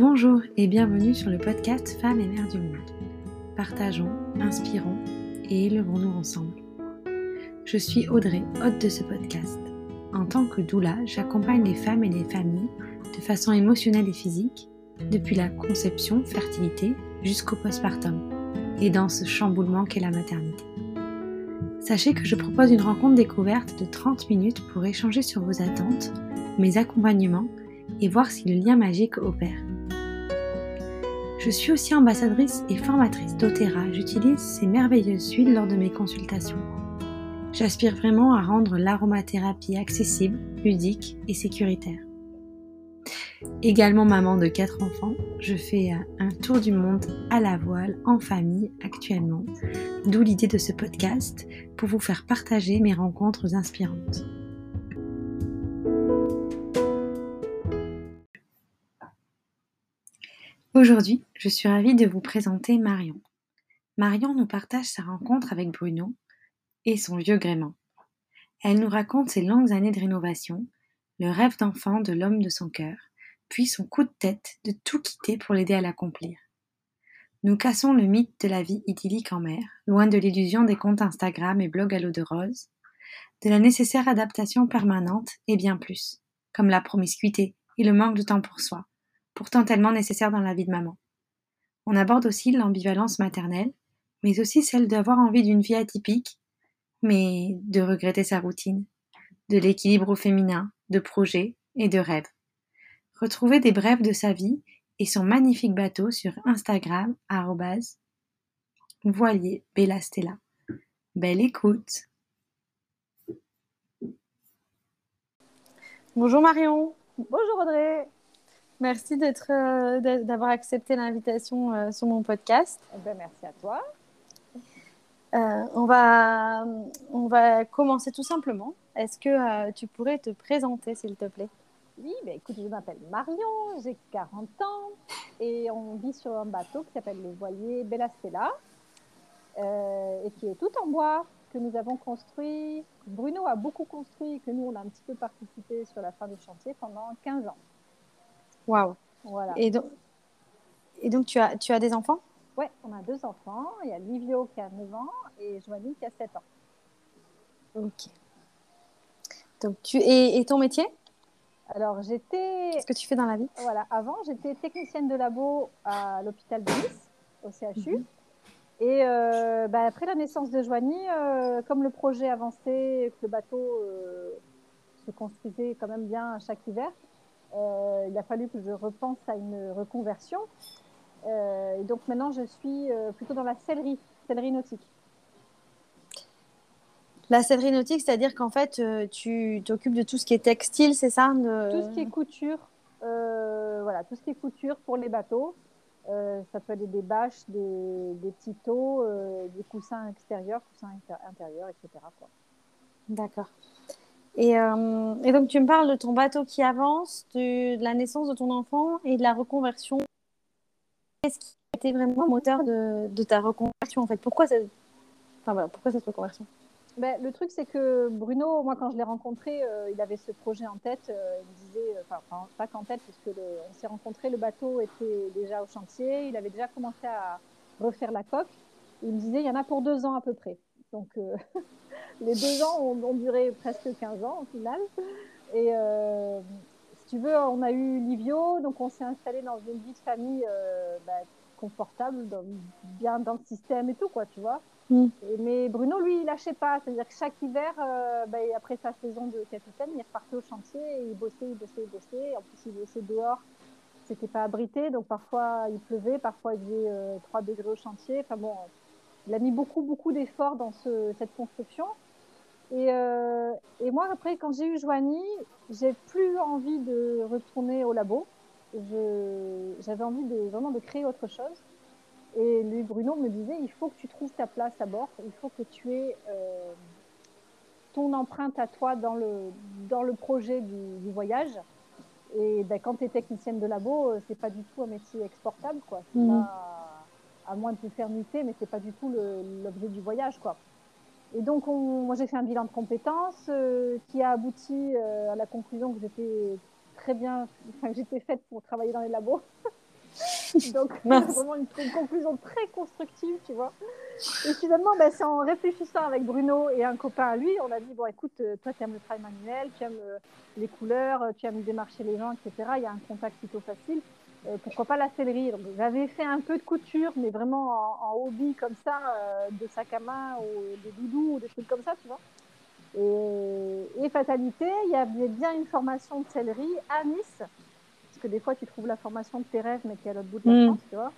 Bonjour et bienvenue sur le podcast Femmes et Mères du Monde. Partageons, inspirons et élevons-nous ensemble. Je suis Audrey, hôte de ce podcast. En tant que doula, j'accompagne les femmes et les familles de façon émotionnelle et physique, depuis la conception, fertilité, jusqu'au postpartum, et dans ce chamboulement qu'est la maternité. Sachez que je propose une rencontre découverte de 30 minutes pour échanger sur vos attentes, mes accompagnements et voir si le lien magique opère. Je suis aussi ambassadrice et formatrice d'Otera. J'utilise ces merveilleuses huiles lors de mes consultations. J'aspire vraiment à rendre l'aromathérapie accessible, ludique et sécuritaire. Également maman de quatre enfants, je fais un tour du monde à la voile en famille actuellement, d'où l'idée de ce podcast pour vous faire partager mes rencontres inspirantes. Aujourd'hui, je suis ravie de vous présenter Marion. Marion nous partage sa rencontre avec Bruno et son vieux gréement. Elle nous raconte ses longues années de rénovation, le rêve d'enfant de l'homme de son cœur, puis son coup de tête de tout quitter pour l'aider à l'accomplir. Nous cassons le mythe de la vie idyllique en mer, loin de l'illusion des comptes Instagram et blogs à l'eau de rose, de la nécessaire adaptation permanente et bien plus, comme la promiscuité et le manque de temps pour soi, pourtant tellement nécessaire dans la vie de maman. On aborde aussi l'ambivalence maternelle, mais aussi celle d'avoir envie d'une vie atypique, mais de regretter sa routine, de l'équilibre au féminin, de projets et de rêves. Retrouvez des brèves de sa vie et son magnifique bateau sur Instagram, voilier Bella Stella. Belle écoute! Bonjour Marion. Bonjour Audrey. Merci d'être, euh, d'avoir accepté l'invitation euh, sur mon podcast. Eh ben, merci à toi. Euh, on, va, on va commencer tout simplement. Est-ce que tu pourrais te présenter, s'il te plaît? Oui, ben, écoute, je m'appelle Marion, j'ai 40 ans et on vit sur un bateau qui s'appelle le voilier Bella Stella et qui est tout en bois que nous avons construit. Bruno a beaucoup construit, que nous, on a un petit peu participé sur la fin du chantier pendant 15 ans. Waouh. Voilà. Et donc, et donc tu, as, tu as des enfants? Oui, on a deux enfants. Il y a Livio qui a 9 ans et Joanie qui a 7 ans. Ok. Donc, tu, et, et ton métier? Alors, j'étais. Qu'est-ce que tu fais dans la vie? Voilà, avant, j'étais technicienne de labo à l'hôpital de Nice, au CHU. Mhm. Et euh, bah, après la naissance de Joanie, euh, comme le projet avançait, que le bateau euh, se construisait quand même bien chaque hiver, euh, il a fallu que je repense à une reconversion. Euh, et donc maintenant, je suis euh, plutôt dans la sellerie, sellerie nautique. La sellerie nautique, c'est-à-dire qu'en fait, tu t'occupes de tout ce qui est textile, c'est ça Tout ce qui est couture, voilà, tout ce qui est couture pour les bateaux. ça peut être des bâches, des, des petits taux, des coussins extérieurs, coussins intérieurs, etc. D'accord. Euh, et, donc, tu me parles de ton bateau qui avance, de, la naissance de ton enfant et de la reconversion. Qu'est-ce qui a été vraiment le moteur de, ta reconversion en fait? Pourquoi, enfin, voilà, pourquoi cette reconversion? Ben, Le truc, c'est que Bruno, moi, quand je l'ai rencontré, euh, il avait ce projet en tête. Euh, il disait, enfin, pas qu'en tête, puisque on s'est rencontré, le bateau était déjà au chantier. Il avait déjà commencé à refaire la coque. Il me disait, il y en a pour deux ans à peu près. Donc, les deux ans ont, duré presque 15 ans au final. Et euh, si tu veux, on a eu Livio, donc on s'est installé dans une vie de famille euh, bah, confortable, bien dans le système et tout, quoi, tu vois. Mm. mais Bruno, lui, il lâchait pas. C'est-à-dire que chaque hiver, euh, bah, après sa saison de capitaine, il repartait au chantier et il bossait, il bossait, il bossait. En plus, il bossait dehors. C'était pas abrité, donc parfois il pleuvait, parfois il faisait 3 degrés au chantier. Enfin bon, il a mis beaucoup, beaucoup d'efforts dans cette construction. Et, euh, et, moi, après, quand j'ai eu Joanie, j'ai plus envie de retourner au labo. J'avais envie de, vraiment de créer autre chose. Et lui, Bruno, me disait, il faut que tu trouves ta place à bord. Il faut que tu aies euh, ton empreinte à toi dans le, dans le projet du, voyage. Et ben, quand tu es technicienne de labo, euh, c'est pas du tout un métier exportable. Quoi. Mmh. Pas, à moins de te faire muter, mais c'est pas du tout l'objet du voyage. quoi. Et donc, moi, j'ai fait un bilan de compétences euh, qui a abouti euh, à la conclusion que j'étais très bien, enfin, que j'étais faite pour travailler dans les labos. Donc, vraiment une, conclusion très constructive, tu vois. Et finalement, ben, c'est en réfléchissant avec Bruno et un copain à lui, on a dit, bon, écoute, euh, toi, tu aimes le travail manuel, tu aimes euh, les couleurs, tu aimes démarcher les gens, etc. Il y a un contact plutôt facile. Euh, pourquoi pas la sellerie Donc, J'avais fait un peu de couture, mais vraiment en, hobby comme ça, de sac à main ou des doudous ou des trucs comme ça, tu vois. Et, et, fatalité, il y avait bien une formation de sellerie à Nice que des fois tu trouves la formation de tes rêves, mais qui est à l'autre bout de la mm. France, tu vois.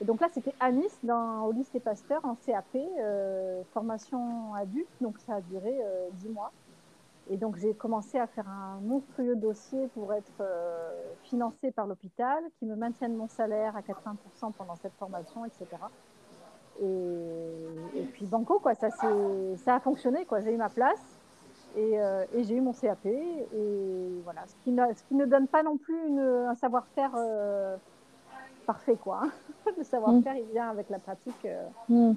Et donc là, c'était à Nice, dans, au lycée Pasteur, en CAP, euh, formation adulte, donc ça a duré euh, dix mois. Et donc j'ai commencé à faire un monstrueux dossier pour être euh, financé par l'hôpital, qui me maintienne mon salaire à 80% pendant cette formation, etc. Et, et puis banco, quoi, ça, ça a fonctionné, quoi. J'ai eu ma place. Euh, et, j'ai eu mon CAP. Et voilà, ce qui, ne, ce qui ne donne pas non plus une, un savoir-faire euh, parfait, quoi. Hein. Le savoir-faire, il vient avec la pratique euh, mm.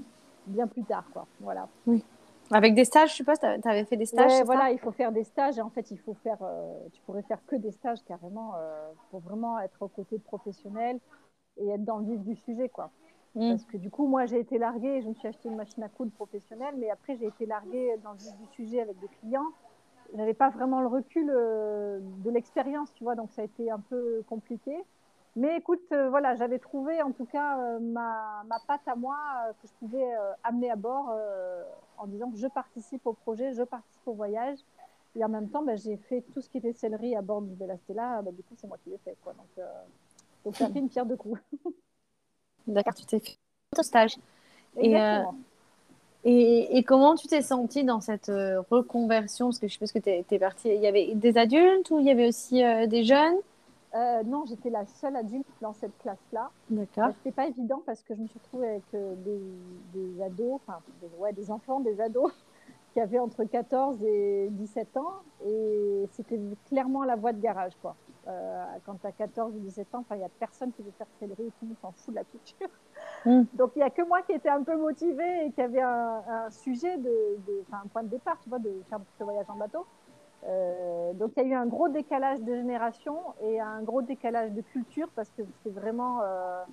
bien plus tard, quoi. Voilà. Oui. Avec des stages, je suppose, tu avais fait des stages ouais, Voilà, il faut faire des stages. Et en fait, il faut faire, tu pourrais faire que des stages carrément pour vraiment être aux côtés de professionnels et être dans le vif du sujet, quoi. Mm. Parce que du coup, moi, j'ai été larguée, je me suis acheté une machine à coudre professionnelle, mais après, j'ai été larguée dans le vif du sujet avec des clients. Je n'avais pas vraiment le recul euh, de l'expérience, tu vois, donc ça a été un peu compliqué. Mais écoute, euh, voilà, j'avais trouvé en tout cas euh, ma, ma, patte à moi que je pouvais amener à bord en disant que je participe au projet, je participe au voyage. Et en même temps, ben, j'ai fait tout ce qui était céleri à bord du Bella Stella. Ben, du coup, c'est moi qui l'ai fait. Quoi. Donc, donc, ça a fait une pierre de coups. D'accord, tu t'es fait au stage. Euh, et, et, comment tu t'es sentie dans cette euh, reconversion? Parce que je suppose que tu es, partie. Il y avait des adultes ou il y avait aussi euh, des jeunes? Non, j'étais la seule adulte dans cette classe-là. D'accord. C'était pas évident parce que je me suis retrouvée avec des, des, ados, enfin, des, ouais, des enfants, des ados qui avaient entre 14 et 17 ans. Et c'était clairement la voie de garage, quoi. Euh, quand tu as 14 ou 17 ans, il n'y a personne qui veut faire céleri, tout le monde s'en fout de la culture. Mm. Donc il n'y a que moi qui étais un peu motivée et qui avait un, sujet, de, un point de départ, tu vois, de faire ce voyage en bateau. Euh, donc il y a eu un gros décalage de génération et un gros décalage de culture parce que c'est vraiment. Euh,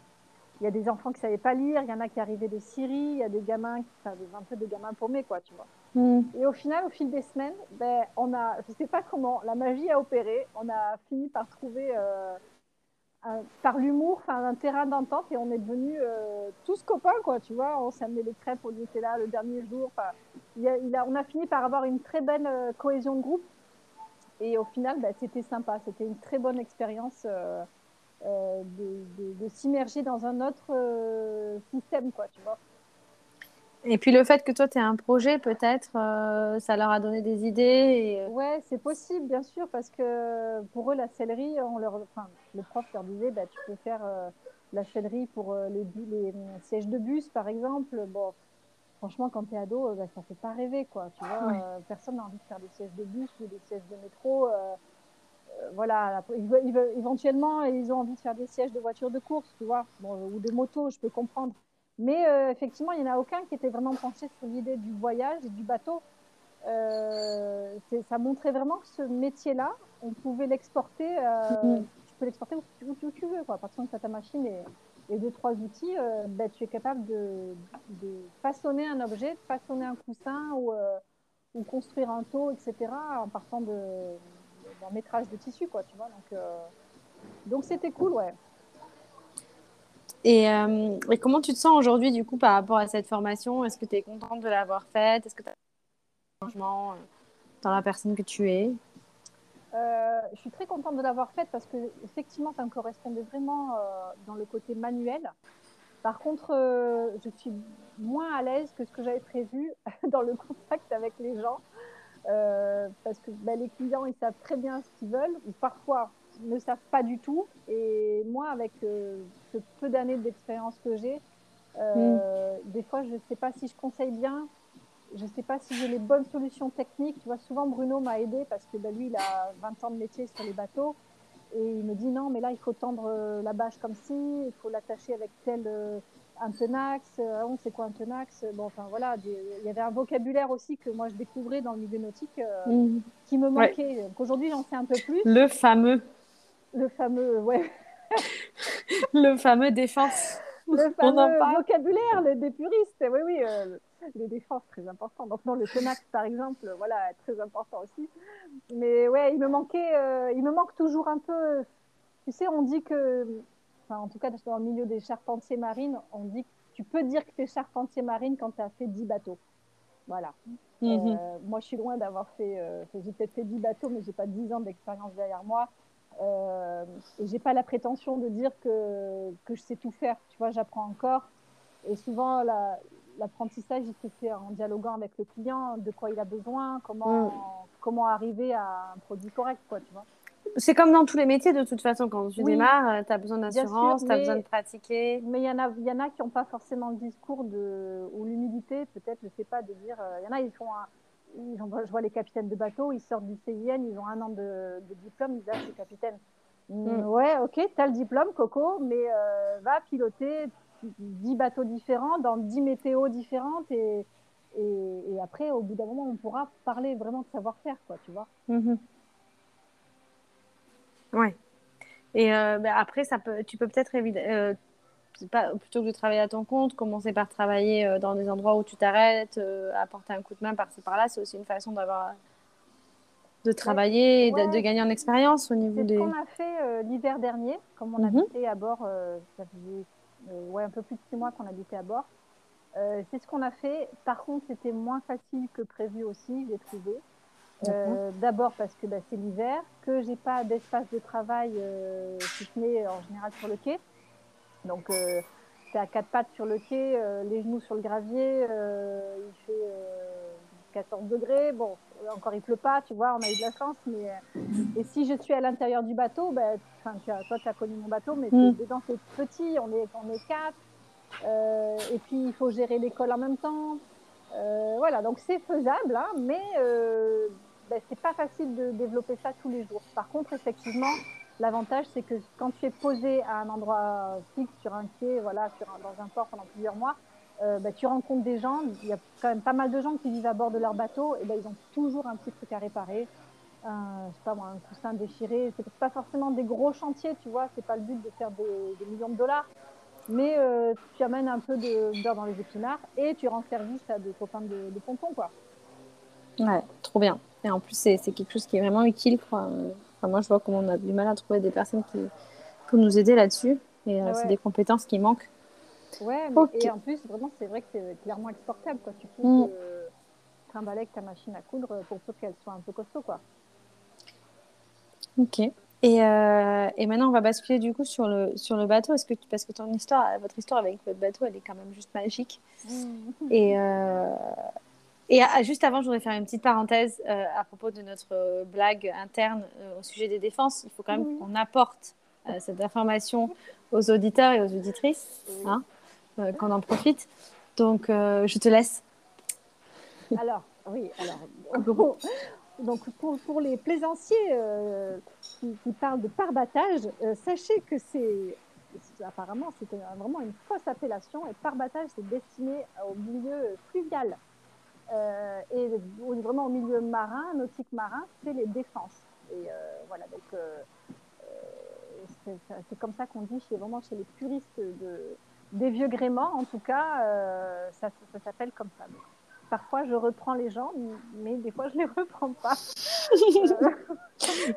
il y a des enfants qui ne savaient pas lire, il y en a qui arrivaient de Syrie, il y a des gamins, enfin, un peu des gamins paumés, quoi, tu vois. Mm. Et au final, au fil des semaines, ben, on a, je ne sais pas comment, la magie a opéré. On a fini par trouver, euh, par l'humour, un terrain d'entente et on est devenus euh, tous copains, quoi, tu vois. On s'est amené les crêpes, on était là le dernier jour. Il il a, on a fini par avoir une très belle euh, cohésion de groupe. Et au final, ben, c'était sympa. C'était une très bonne expérience de, de, de s'immerger dans un autre système, quoi, tu vois. Et puis le fait que toi, tu aies un projet, peut-être, euh, ça leur a donné des idées. Et... Euh, ouais, c'est possible, bien sûr, parce que pour eux, la sellerie, on leur, enfin, le prof leur disait, bah, tu peux faire euh, la sellerie pour les, les, sièges de bus, par exemple. Bon, franchement, quand tu es ado, bah, ça fait pas rêver, quoi. Tu vois, personne n'a envie de faire des sièges de bus ou des sièges de métro. voilà, éventuellement, ils ont envie de faire des sièges de voitures de course, tu vois, ou de moto, je peux comprendre. Mais euh, effectivement, il n'y en a aucun qui était vraiment penché sur l'idée du voyage et du bateau. Euh, ça montrait vraiment que ce métier-là, on pouvait l'exporter. Euh, mm-hmm. Tu peux l'exporter où, tu veux. Quoi. À partir as ta machine et, et deux, trois outils, ben, tu es capable de, façonner un objet, de façonner un coussin ou, ou construire un taux, etc. en partant d'un métrage de tissu. Quoi, tu vois. Donc, donc c'était cool, ouais. Et, euh, et, comment tu te sens aujourd'hui, du coup, par rapport à cette formation? Est-ce que tu es contente de l'avoir faite? Est-ce que tu as un changement euh, dans la personne que tu es? Euh, Je suis très contente de l'avoir faite parce que, effectivement, ça me correspondait vraiment dans le côté manuel. Par contre, je suis moins à l'aise que ce que j'avais prévu dans le contact avec les gens. parce que bah, les clients, ils savent très bien ce qu'ils veulent, ou parfois ne savent pas du tout. Et moi, avec euh, ce peu d'années d'expérience que j'ai, euh, mm. des fois, je ne sais pas si je conseille bien, je ne sais pas si j'ai les bonnes solutions techniques. Tu vois, souvent, Bruno m'a aidé parce que ben, lui, il a 20 ans de métier sur les bateaux. Et il me dit non, mais là, il faut tendre euh, la bâche comme ci, il faut l'attacher avec tel un tenax. on sait quoi un tenax Bon, enfin voilà, il y avait un vocabulaire aussi que moi je découvrais dans le milieu nautique mm. qui me manquait. Aujourd'hui, j'en sais un peu plus. Le fameux le fameux, ouais, le fameux défense. Le fameux vocabulaire des puristes. Oui, oui, euh, les défenses, très important. Donc, non, le Tenax, par exemple, voilà, très important aussi. Mais ouais, il me manquait, euh, il me manque toujours un peu. Tu sais, on dit que, enfin, en tout cas, dans le milieu des charpentiers marines, on dit que tu peux dire que tu es charpentier marine quand tu as fait 10 bateaux. Voilà. Mhm. Euh, moi, je suis loin d'avoir fait. Euh, j'ai peut-être fait 10 bateaux, mais j'ai pas 10 ans d'expérience derrière moi. Euh, et j'ai pas la prétention de dire que, que je sais tout faire. Tu vois, j'apprends encore. Et souvent, l'apprentissage, il se fait en dialoguant avec le client, de quoi il a besoin, comment, mm. comment arriver à un produit correct, quoi, tu vois. C'est comme dans tous les métiers, de toute façon, quand tu démarres, euh, tu as besoin d'assurance, tu as besoin de pratiquer. Mais il y, en a, y en a qui n'ont pas forcément le discours de, ou l'humilité, peut-être, je ne sais pas, de dire. Euh, il y en a, ils font un, ils je vois les capitaines de bateau, ils sortent du CIN, ils ont un an de, diplôme, ils disent ah, suis capitaine. Mm, ouais, ok, tu as le diplôme, Coco, mais euh, va piloter 10 bateaux différents, dans 10 météos différentes, et, et, après, au bout d'un moment, on pourra parler vraiment de savoir-faire, quoi, tu vois. Mm-hmm. Ouais. Et euh, bah, après, ça peut, tu peux peut-être euh, plutôt que de travailler à ton compte, commencer par travailler euh, dans des endroits où tu t'arrêtes, apporter un coup de main par-ci par-là. C'est aussi une façon d'avoir de travailler et de, gagner en expérience au niveau des. C'est ce qu'on a fait l'hiver dernier, comme on mhm. habitait à bord. ça faisait ouais, un peu plus de six mois qu'on habitait à bord. c'est ce qu'on a fait. Par contre, c'était moins facile que prévu aussi, j'ai trouvé. Euh, d'abord parce que bah, c'est l'hiver, que j'ai pas d'espace de travail euh, si ce n'est en général sur le quai. Donc euh, c'est à quatre pattes sur le quai, euh, les genoux sur le gravier, il fait 14 degrés. Bon, encore il pleut pas, tu vois, on a eu de la chance. Mais et si je suis à l'intérieur du bateau, tu as, toi tu as connu mon bateau, mais mm. dedans c'est petit, on est on est quatre. et puis il faut gérer l'école en même temps. voilà, donc c'est faisable, hein, mais ben, c'est pas facile de développer ça tous les jours. Par contre, effectivement, l'avantage, c'est que quand tu es posé à un endroit fixe, sur un quai, voilà, sur dans un port pendant plusieurs mois, euh, ben, tu rencontres des gens. Il y a quand même pas mal de gens qui vivent à bord de leur bateau, et ben, ils ont toujours un petit truc à réparer. Un, je sais pas moi, un coussin déchiré. C'est pas forcément des gros chantiers, tu vois. C'est pas le but de faire des, millions de dollars. Mais euh, tu amènes un peu beurre dans les épinards et tu rends service à des copains de, de ponton, quoi. Ouais, trop bien. Et en plus, c'est quelque chose qui est vraiment utile. Quoi. Enfin, moi, je vois comment on a du mal à trouver des personnes qui pour nous aider là-dessus. Et euh, c'est des compétences qui manquent. Ouais, mais et en plus, vraiment, c'est vrai que c'est clairement exportable. Quoi. Tu peux mm. trimballer avec ta machine à coudre pour peu qu'elle soit un peu costaud. Quoi. Ok. Et, euh, et, maintenant, on va basculer du coup sur le, sur le bateau. Est-ce que, parce que ton histoire, votre histoire avec votre bateau, elle est quand même juste magique. Mm. Et, euh, et juste avant, je voudrais faire une petite parenthèse euh, à propos de notre blague interne au sujet des défenses. Il faut quand même qu'on apporte cette information aux auditeurs et aux auditrices, hein, qu'on en profite. Donc, je te laisse. Alors, oui, alors. donc, pour, pour, les plaisanciers qui, qui, parlent de parbattage, sachez que c'est apparemment c'était vraiment une fausse appellation et parbattage c'est destiné au milieu fluvial. Euh, et vraiment au milieu marin, nautique marin, c'est les défenses. Et euh, voilà, donc euh, c'est comme ça qu'on dit chez, vraiment chez les puristes de, des vieux gréments, en tout cas, ça, ça s'appelle comme ça. parfois, je reprends les gens, mais des fois, je ne les reprends pas.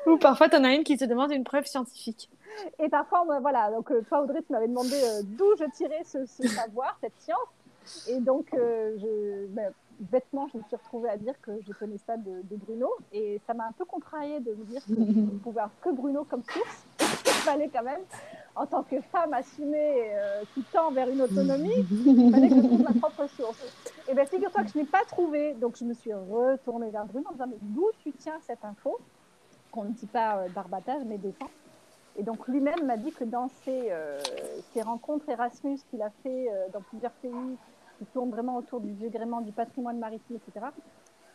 Ou parfois, tu en as une qui te demande une preuve scientifique. Et parfois, voilà, donc toi, Audrey, tu m'avais demandé d'où je tirais ce, savoir, cette science. Et donc, je, ben, bêtement, je me suis retrouvée à dire que je connais ça de, Bruno. Et ça m'a un peu contrariée de me dire que je ne pouvais avoir que Bruno comme source. Fallait quand même, en tant que femme assumée euh, qui tend vers une autonomie, il fallait que je trouve ma propre source. Et bien, figure-toi que je n'ai pas trouvé. Donc, je me suis retournée vers Bruno en disant Mais d'où tu tiens cette info? Qu'on ne dit pas euh, barbatage, mais défense. Et donc, lui-même m'a dit que dans ses, euh, rencontres Erasmus qu'il a fait dans plusieurs pays, qui tourne vraiment autour du vieux du patrimoine maritime, etc.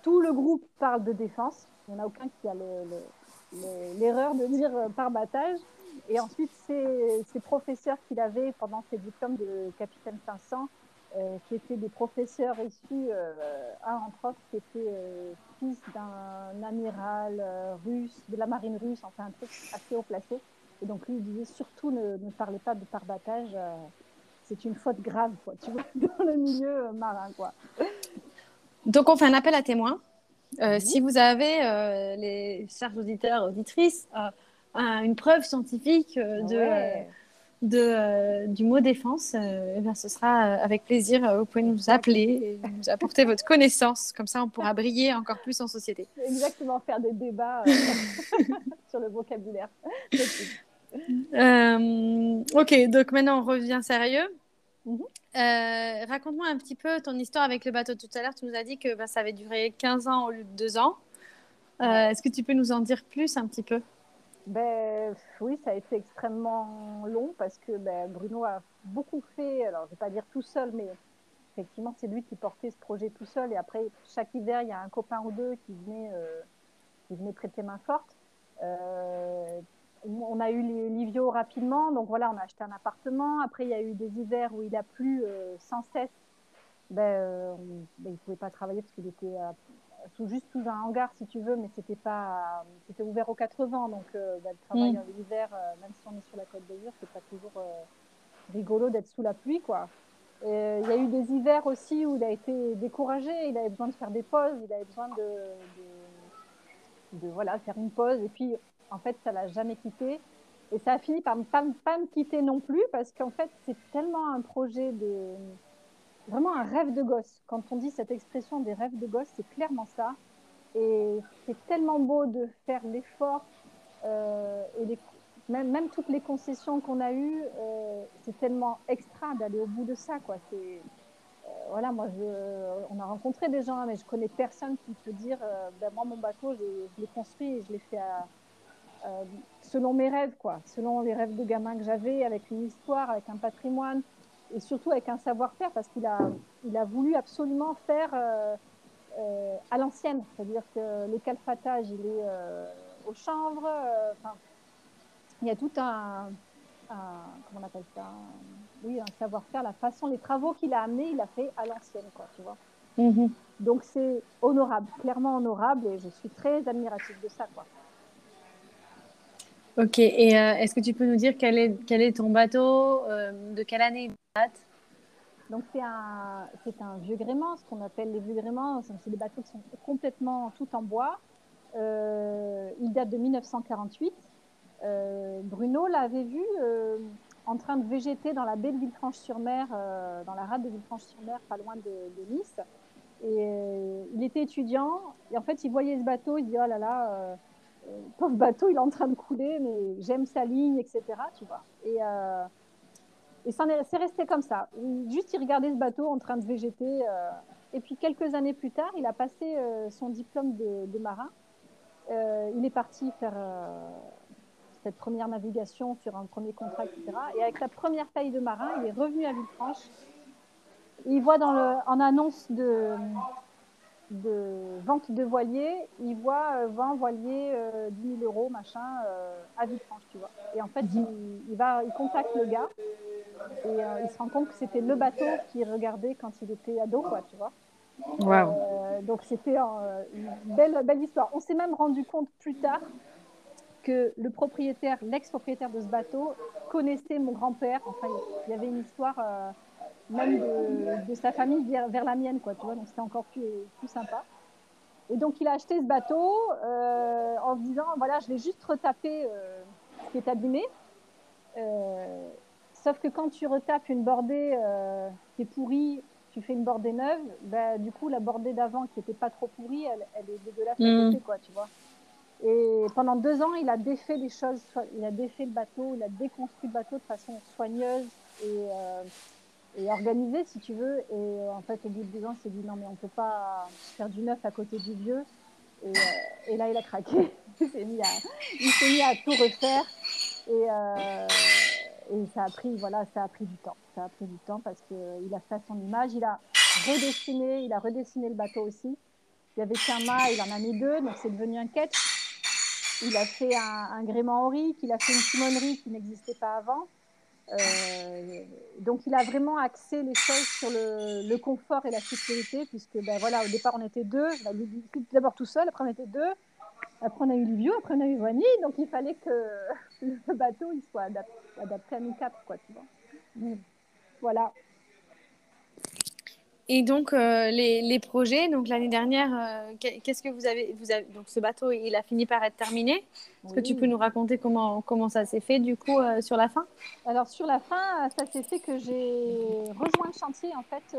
Tout le groupe parle de défense. Il n'y en a aucun qui a l'erreur de dire euh, par battage. Et ensuite, ces, ces professeurs qu'il avait pendant ses diplômes de capitaine 500, euh, qui étaient des professeurs issus, euh, un entre autres qui était fils d'un amiral russe, de la marine russe, enfin un truc assez haut placé. Et donc lui, il disait surtout ne, ne parlez pas de parbattage, c'est une faute grave, quoi, tu vois, dans le milieu marin, quoi. Donc on fait un appel à témoins. Si vous avez, les chers auditeurs, auditrices, une preuve scientifique de de, euh, du mot défense, euh, eh bien, ce sera euh, avec plaisir. vous pouvez nous appeler et nous apporter votre connaissance. Comme ça, on pourra briller encore plus en société. Exactement, faire des débats sur le vocabulaire. ok, donc maintenant, on revient sérieux. Mhm. Raconte-moi un petit peu ton histoire avec le bateau. Tout à l'heure, tu nous as dit que bah, ça avait duré 15 ans au lieu de 2 ans. Est-ce que tu peux nous en dire plus un petit peu? Ben, oui, ça a été extrêmement long parce que ben, Bruno a beaucoup fait, alors je ne vais pas dire tout seul, mais effectivement, c'est lui qui portait ce projet tout seul. Et après, chaque hiver, il y a un copain ou deux qui venait, euh, venait prêter main forte. Euh, on a eu les Livio rapidement, donc voilà, on a acheté un appartement. Après, il y a eu des hivers où il a plu euh, sans cesse. Ben, ben il ne pouvait pas travailler parce qu'il était sous, juste sous un hangar si tu veux, mais c'était pas, c'était ouvert aux 80, donc euh, bah, le travail mm. en hiver, euh, même si on est sur la côte d'Azur, c'est pas toujours euh, rigolo d'être sous la pluie, quoi. Il y a eu des hivers aussi où il a été découragé, il avait besoin de faire des pauses, il avait besoin de, de, voilà, faire une pause, et puis en fait, ça l'a jamais quitté. Et ça a fini par ne pas, pas me quitter non plus, parce qu'en fait, c'est tellement un projet de, vraiment un rêve de gosse. Quand on dit cette expression des rêves de gosse, c'est clairement ça. Et c'est tellement beau de faire l'effort euh, et les, même, toutes les concessions qu'on a eues, euh, c'est tellement extra d'aller au bout de ça. Euh, voilà, moi, on a rencontré des gens, mais je connais personne qui peut dire ben, moi, mon bateau, je l'ai construit et je l'ai fait selon mes rêves, quoi, selon les rêves de gamin que j'avais, avec une histoire, avec un patrimoine et surtout avec un savoir-faire parce qu'il a, il a voulu absolument faire euh, euh, à l'ancienne, c'est-à-dire que le calfatage, il est euh, au chanvre, il y a tout un, comment on appelle ça, oui, un savoir-faire, la façon, les travaux qu'il a amenés, il a fait à l'ancienne, quoi, tu vois. Mm-hmm. Donc c'est honorable, clairement honorable, et je suis très admirative de ça, quoi. Ok, et est-ce que tu peux nous dire quel est, quel est ton bateau, de quelle année? Donc c'est un, un vieux gréement, ce qu'on appelle les vieux gréments, c'est des bateaux qui sont complètement tout en bois. Euh, il date de 1948. Euh, Bruno l'avait vu euh, en train de végéter dans la baie de Villefranche-sur-Mer, dans la rade de Villefranche-sur-Mer, pas loin de, Nice. Et il était étudiant, et en fait il voyait ce bateau, il dit oh là là, pauvre bateau, il est en train de couler, mais j'aime sa ligne, etc. Tu vois. Et et c'est resté comme ça. Juste, il regardait ce bateau en train de végéter. Euh, et puis, quelques années plus tard, il a passé euh, son diplôme de, marin. Euh, il est parti faire cette première navigation sur un premier contrat, etc. Et avec la première taille de marin, il est revenu à Villefranche. Il voit dans le, en annonce de, de vente de voilier, il voit 20 voiliers, 10 000 euros, machin, à Villefranche, tu vois. Et en fait, il, il, va, il contacte le gars et euh, il se rend compte que c'était le bateau qu'il regardait quand il était ado, quoi, tu vois. Euh, donc c'était euh, une belle, belle histoire. On s'est même rendu compte plus tard que le propriétaire, l'ex-propriétaire de ce bateau, connaissait mon grand-père. Enfin, il y avait une histoire même de, sa famille vers, la mienne, quoi, tu vois. Donc c'était encore plus, plus sympa. Et donc il a acheté ce bateau en se disant voilà, je vais juste retaper ce qui est abîmé. Sauf que quand tu retapes une bordée euh, qui est pourrie, tu fais une bordée neuve, bah, du coup, la bordée d'avant qui n'était pas trop pourrie, elle, elle est dégueulasse mmh. quoi, tu vois. Et pendant deux ans, il a défait les choses, il a défait le bateau, il a déconstruit le bateau de façon soigneuse et, euh, et organisée, si tu veux. Et euh, en fait, au bout de deux ans, il s'est dit non, mais on ne peut pas faire du neuf à côté du vieux. Et, euh, là, il a craqué. il s'est mis, à tout refaire. Et, et ça a pris, voilà, ça a pris du temps. Ça a pris du temps parce qu'il a fait son image, il a redessiné, il a redessiné le bateau aussi. Il y avait qu'un mât, il en a mis deux, donc c'est devenu un ketch. Il a fait un, un gréement aurique, il a fait une timonerie qui n'existait pas avant. Euh, donc il a vraiment axé les choses sur le, confort et la sécurité, puisque ben, voilà, au départ on était deux, d'abord tout seul, après on était deux. Après, on a eu Livio, après, on a eu Vanille, donc il fallait que le bateau il soit adapté à nous quatre, quoi, tu vois. Voilà. Et donc, euh, les, les, projets, donc l'année dernière, euh, qu'est-ce que vous avez, vous avez, Donc, ce bateau, il a fini par être terminé. Est-ce que tu peux nous raconter comment, comment ça s'est fait, du coup, euh, sur la fin? Alors, sur la fin, ça s'est fait que j'ai rejoint le chantier, en fait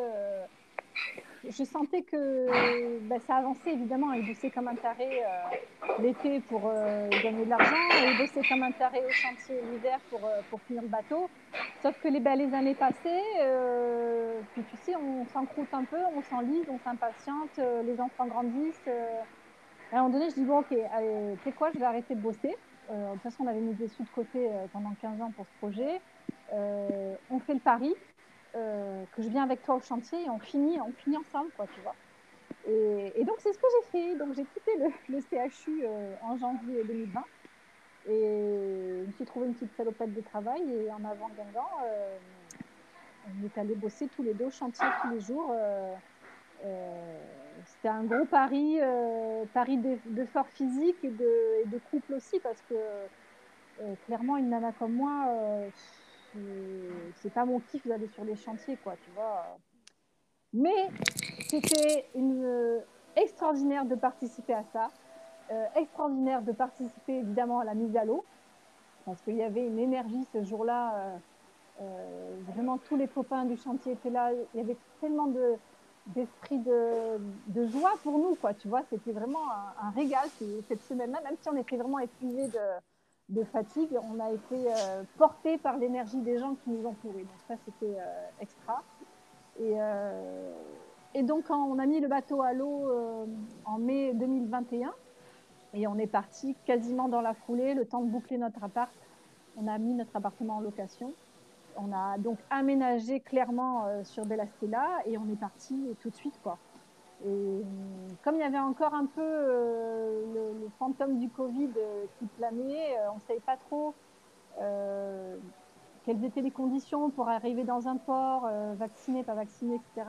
je sentais que ben, ça avançait évidemment. Il bossait comme un taré euh, l'été pour euh, gagner de l'argent et il bossait comme un taré au chantier l'hiver pour, euh, pour finir le bateau. Sauf que les, les années passées, puis tu sais, on s'encroute un peu, on s'enlise, on s'impatiente, les enfants grandissent. à un moment donné, je dis bon, ok, tu sais quoi, je vais arrêter de bosser. de toute façon, on avait mis des sous de côté pendant 15 ans pour ce projet. on fait le pari euh, que je viens avec toi au chantier et on finit, on finit ensemble, quoi, tu vois. Et, donc, c'est ce que j'ai fait. Donc, j'ai quitté le, CHU euh, en janvier 2020 et je me suis trouvé une petite salopette de travail et en avant Guingamp, euh, on est allé bosser tous les deux au chantier tous les jours. C'était un gros pari, pari d'effort physique et de, et de, couple aussi parce que clairement, une nana comme moi, c'est pas mon kiff d'aller sur les chantiers, quoi, tu vois. Mais c'était une euh, extraordinaire de participer à ça, euh, extraordinaire de participer évidemment à la mise à l'eau, parce qu'il y avait une énergie ce jour-là. Euh, vraiment, tous les copains du chantier étaient là. Il y avait tellement de d'esprit de, de, joie pour nous, quoi. Tu vois, c'était vraiment un, un régal cette semaine-là, même si on était vraiment épuisés de, de fatigue, on a été euh, porté par l'énergie des gens qui nous entouraient. Donc ça, c'était euh, extra. Et, euh, donc, on a mis le bateau à l'eau en mai 2021, et on est parti quasiment dans la foulée, le temps de boucler notre appart, on a mis notre appartement en location. On a donc aménagé clairement sur Bella Stella et on est parti tout de suite, quoi. Et euh, comme il y avait encore un peu euh, le, fantôme du Covid euh, qui planait, on ne savait pas trop quelles étaient les conditions pour arriver dans un port, vacciné, pas vacciné, etc.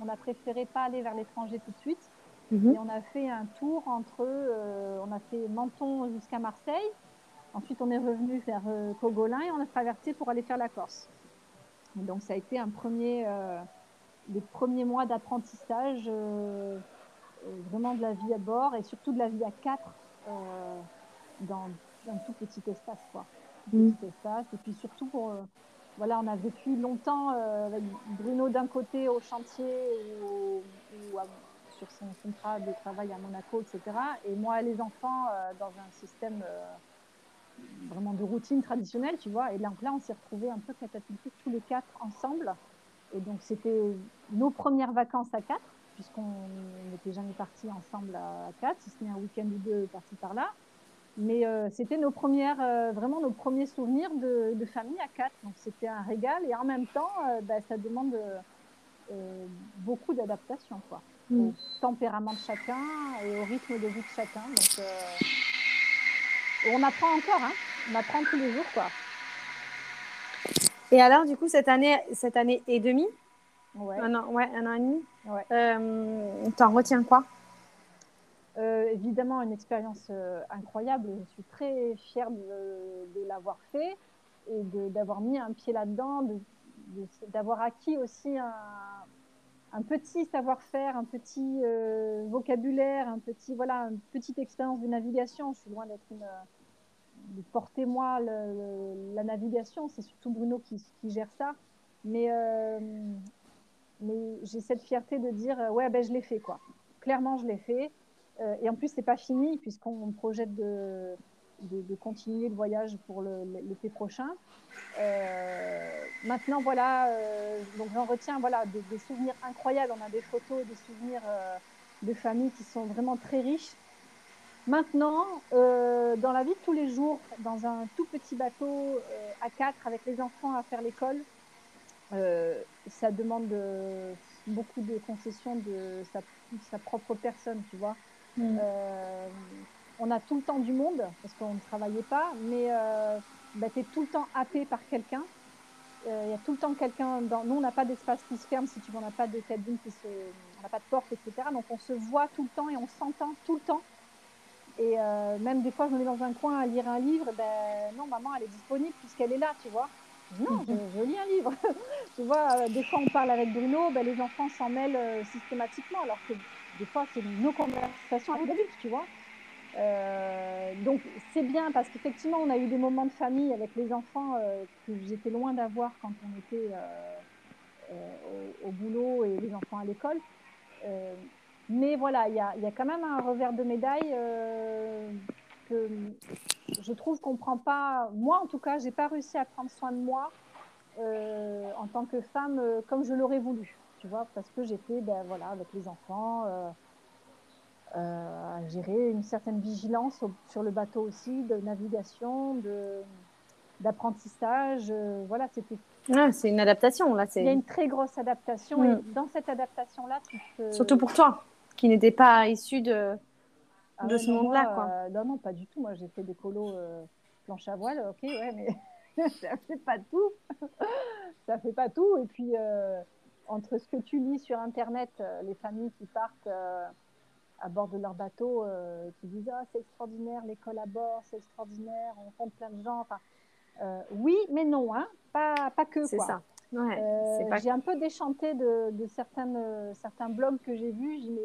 On a préféré pas aller vers l'étranger tout de suite. Mhm. Et on a fait un tour entre, on a fait Menton jusqu'à Marseille. Ensuite, on est revenu vers Cogolin et on a traversé pour aller faire la Corse. donc, ça a été un premier, les premiers mois d'apprentissage, euh, euh, vraiment de la vie à bord et surtout de la vie à quatre euh, dans un tout petit espace. Quoi. Mm. petit espace. Et puis surtout, pour, voilà, on a vécu longtemps avec Bruno d'un côté au chantier ou, sur son contrat de travail à Monaco, etc. Et moi les enfants dans un système vraiment de routine traditionnelle, tu vois. Et donc là, on s'est retrouvés un peu catapultés tous les quatre ensemble. Et donc, c'était nos premières vacances à quatre, puisqu'on n'était jamais partis ensemble à quatre, si ce n'est un week-end ou deux par-ci par-là. Mais euh, c'était nos premières, euh, vraiment nos premiers souvenirs de, de, famille à quatre. Donc, c'était un régal. Et en même temps, euh, bah, ça demande beaucoup d'adaptation, quoi. Mm. Au tempérament de chacun et au rythme de vie de chacun. Donc, on apprend encore, hein. On apprend tous les jours, quoi. Et alors, du coup, cette année, cette année et demie, ouais. un an, ouais, un an et demi, ouais. euh, t'en retiens quoi? Euh, Évidemment, une expérience euh, incroyable. Je suis très fière de, l'avoir fait et d'avoir mis un pied là-dedans, d'avoir acquis aussi un, un petit savoir-faire, un petit vocabulaire, un petit voilà, une petite expérience de navigation. Je suis loin d'être une de porter moi la navigation. C'est surtout Bruno qui, gère ça. Mais, euh, mais j'ai cette fierté de dire euh, ouais ben je l'ai fait quoi. Clairement je l'ai fait. Euh, et en plus c'est pas fini puisqu'on projette de, continuer le voyage pour l'été prochain. maintenant voilà donc j'en retiens voilà des, souvenirs incroyables. On a des photos, des souvenirs de famille qui sont vraiment très riches. Maintenant, euh, dans la vie de tous les jours, dans un tout petit bateau euh, à quatre avec les enfants à faire l'école, euh, ça demande beaucoup de concessions de sa, propre personne, tu vois. Mm. on a tout le temps du monde parce qu'on ne travaillait pas, mais bah, tu es tout le temps happé par quelqu'un. Il y a tout le temps quelqu'un dans. Nous, on n'a pas d'espace qui se ferme, si tu veux, on n'a pas de cabine qui se. On n'a pas de porte, etc. Donc on se voit tout le temps et on s'entend tout le temps Et même des fois, je me dans un coin à lire un livre, ben non, maman, elle est disponible puisqu'elle est là, tu vois. Non, je, lis un livre. tu vois, des fois, on parle avec Bruno, ben, les enfants s'en mêlent systématiquement, alors que des fois, c'est nos conversations avec adultes, tu vois. Euh, donc c'est bien parce qu'effectivement on a eu des moments de famille avec les enfants euh, que j'étais loin d'avoir quand on était euh, au, boulot et les enfants à l'école. Mais voilà, il y a, y a, quand même un revers de médaille que je trouve qu'on prend pas. Moi en tout cas, j'ai pas réussi à prendre soin de moi en tant que femme comme je l'aurais voulu. Tu vois, parce que j'étais ben, voilà, avec les enfants, euh, à gérer une certaine vigilance sur le bateau aussi, de navigation, de, d'apprentissage. Euh, voilà, c'était. Ah, c'est une adaptation là. Il y a une très grosse adaptation et mm. dans cette adaptation-là, surtout pour toi, qui n'étais pas issu de ah de ce monde-là, quoi. Euh, non, non, pas du tout. Moi, j'ai fait des colos planche à voile, ok, ouais, mais ça fait pas tout. ça fait pas tout. Et puis entre ce que tu lis sur Internet, les familles qui partent à bord de leur bateau euh, qui disent ah, c'est extraordinaire, l'école à bord, c'est extraordinaire, on rencontre plein de gens. Enfin, euh, oui, mais non, hein, pas, pas que. C'est ça. Ouais, euh, j'ai un peu déchanté de, de certaines, certains blogs que j'ai vus. J'ai mais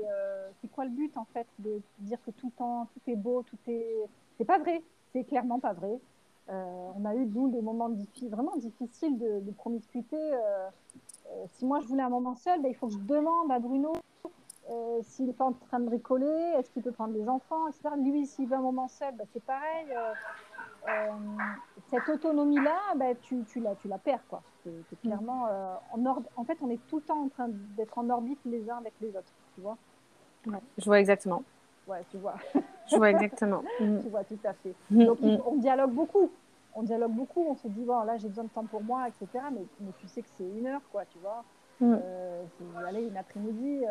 c'est quoi le but en fait de dire que tout le temps tout est beau, tout est. C'est pas vrai. C'est clairement pas vrai. on a eu d'où des moments vraiment difficiles de, de promiscuité. si moi je voulais un moment seul, ben, il faut que je demande à Bruno euh, s'il n'est pas en train de bricoler, est-ce qu'il peut prendre les enfants, etc. Lui, s'il veut un moment seul, bah, c'est pareil. Euh, euh, cette autonomie-là, bah, tu, tu, la, tu la perds. Quoi. C'est, clairement, en, en fait, on est tout le temps en train d'être en orbite les uns avec les autres. Tu vois Je vois exactement. Ouais, tu vois. Je vois exactement. tu vois, tout à fait. Mm, Donc, mm. on dialogue beaucoup. On dialogue beaucoup. On se dit, bon, là, j'ai besoin de temps pour moi, etc. Mais, mais tu sais que c'est une heure, quoi, tu vois. Mm. allez, une après-midi.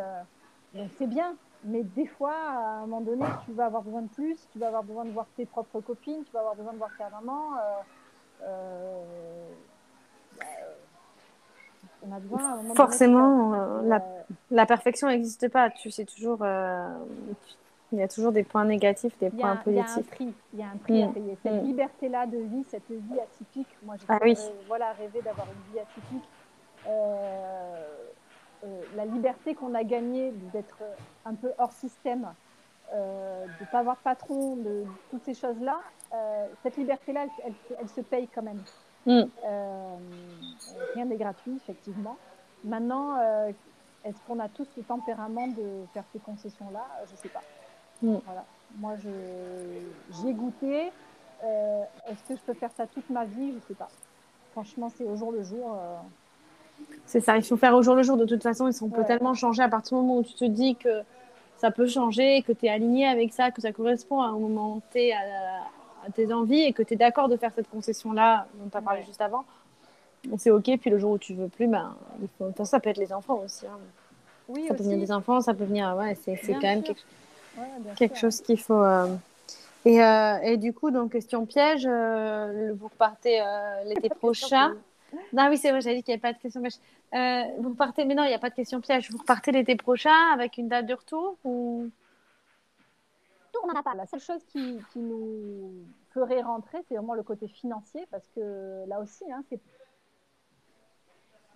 Donc c'est bien, mais des fois, à un moment donné, tu vas avoir besoin de plus, tu vas avoir besoin de voir tes propres copines, tu vas avoir besoin de voir ta maman. Euh, euh, on a besoin, Forcément, euh, la, la, perfection n'existe pas. Tu sais toujours, il y a toujours des points négatifs, des points positifs. Il y a un prix, à mm. payer. Cette mm. liberté-là de vie, cette vie atypique, moi j'ai ah, oui. voilà, rêvé d'avoir une vie atypique. Euh, la liberté qu'on a gagnée d'être un peu hors système, euh, de ne pas avoir de patron, de, toutes ces choses-là, euh, cette liberté-là, elle, se paye quand même. Mm. rien n'est gratuit, effectivement. Maintenant, est-ce qu'on a tous le tempérament de faire ces concessions-là? Je ne sais pas. Mm. Voilà. Moi, j'ai goûté. est-ce que je peux faire ça toute ma vie? Je ne sais pas. Franchement, c'est au jour le jour. C'est ça, il faut faire au jour le jour. De toute façon, ils peut tellement changer à partir du moment où tu te dis que ça peut changer, que tu es aligné avec ça, que ça correspond à un moment T à, tes envies et que tu es d'accord de faire cette concession-là dont tu as parlé juste avant. C'est OK. Puis le jour où tu veux plus, ben, il faut... ça peut être les enfants aussi. Hein. Oui, ça peut venir des enfants, ça peut venir. Ouais, c'est quand même quelque, quelque chose qu'il faut. Euh, et, euh, et, du coup, donc, question piège, euh, vous repartez l'été prochain. Non, oui, c'est vrai, j'avais dit qu'il n'y avait pas de question piège. Euh, vous repartez, mais non, il n'y a pas de question piège. Vous repartez l'été prochain avec une date de retour ou? On n'en a pas. La seule chose qui, qui nous ferait rentrer, c'est vraiment le côté financier, parce que là aussi, hein, c'est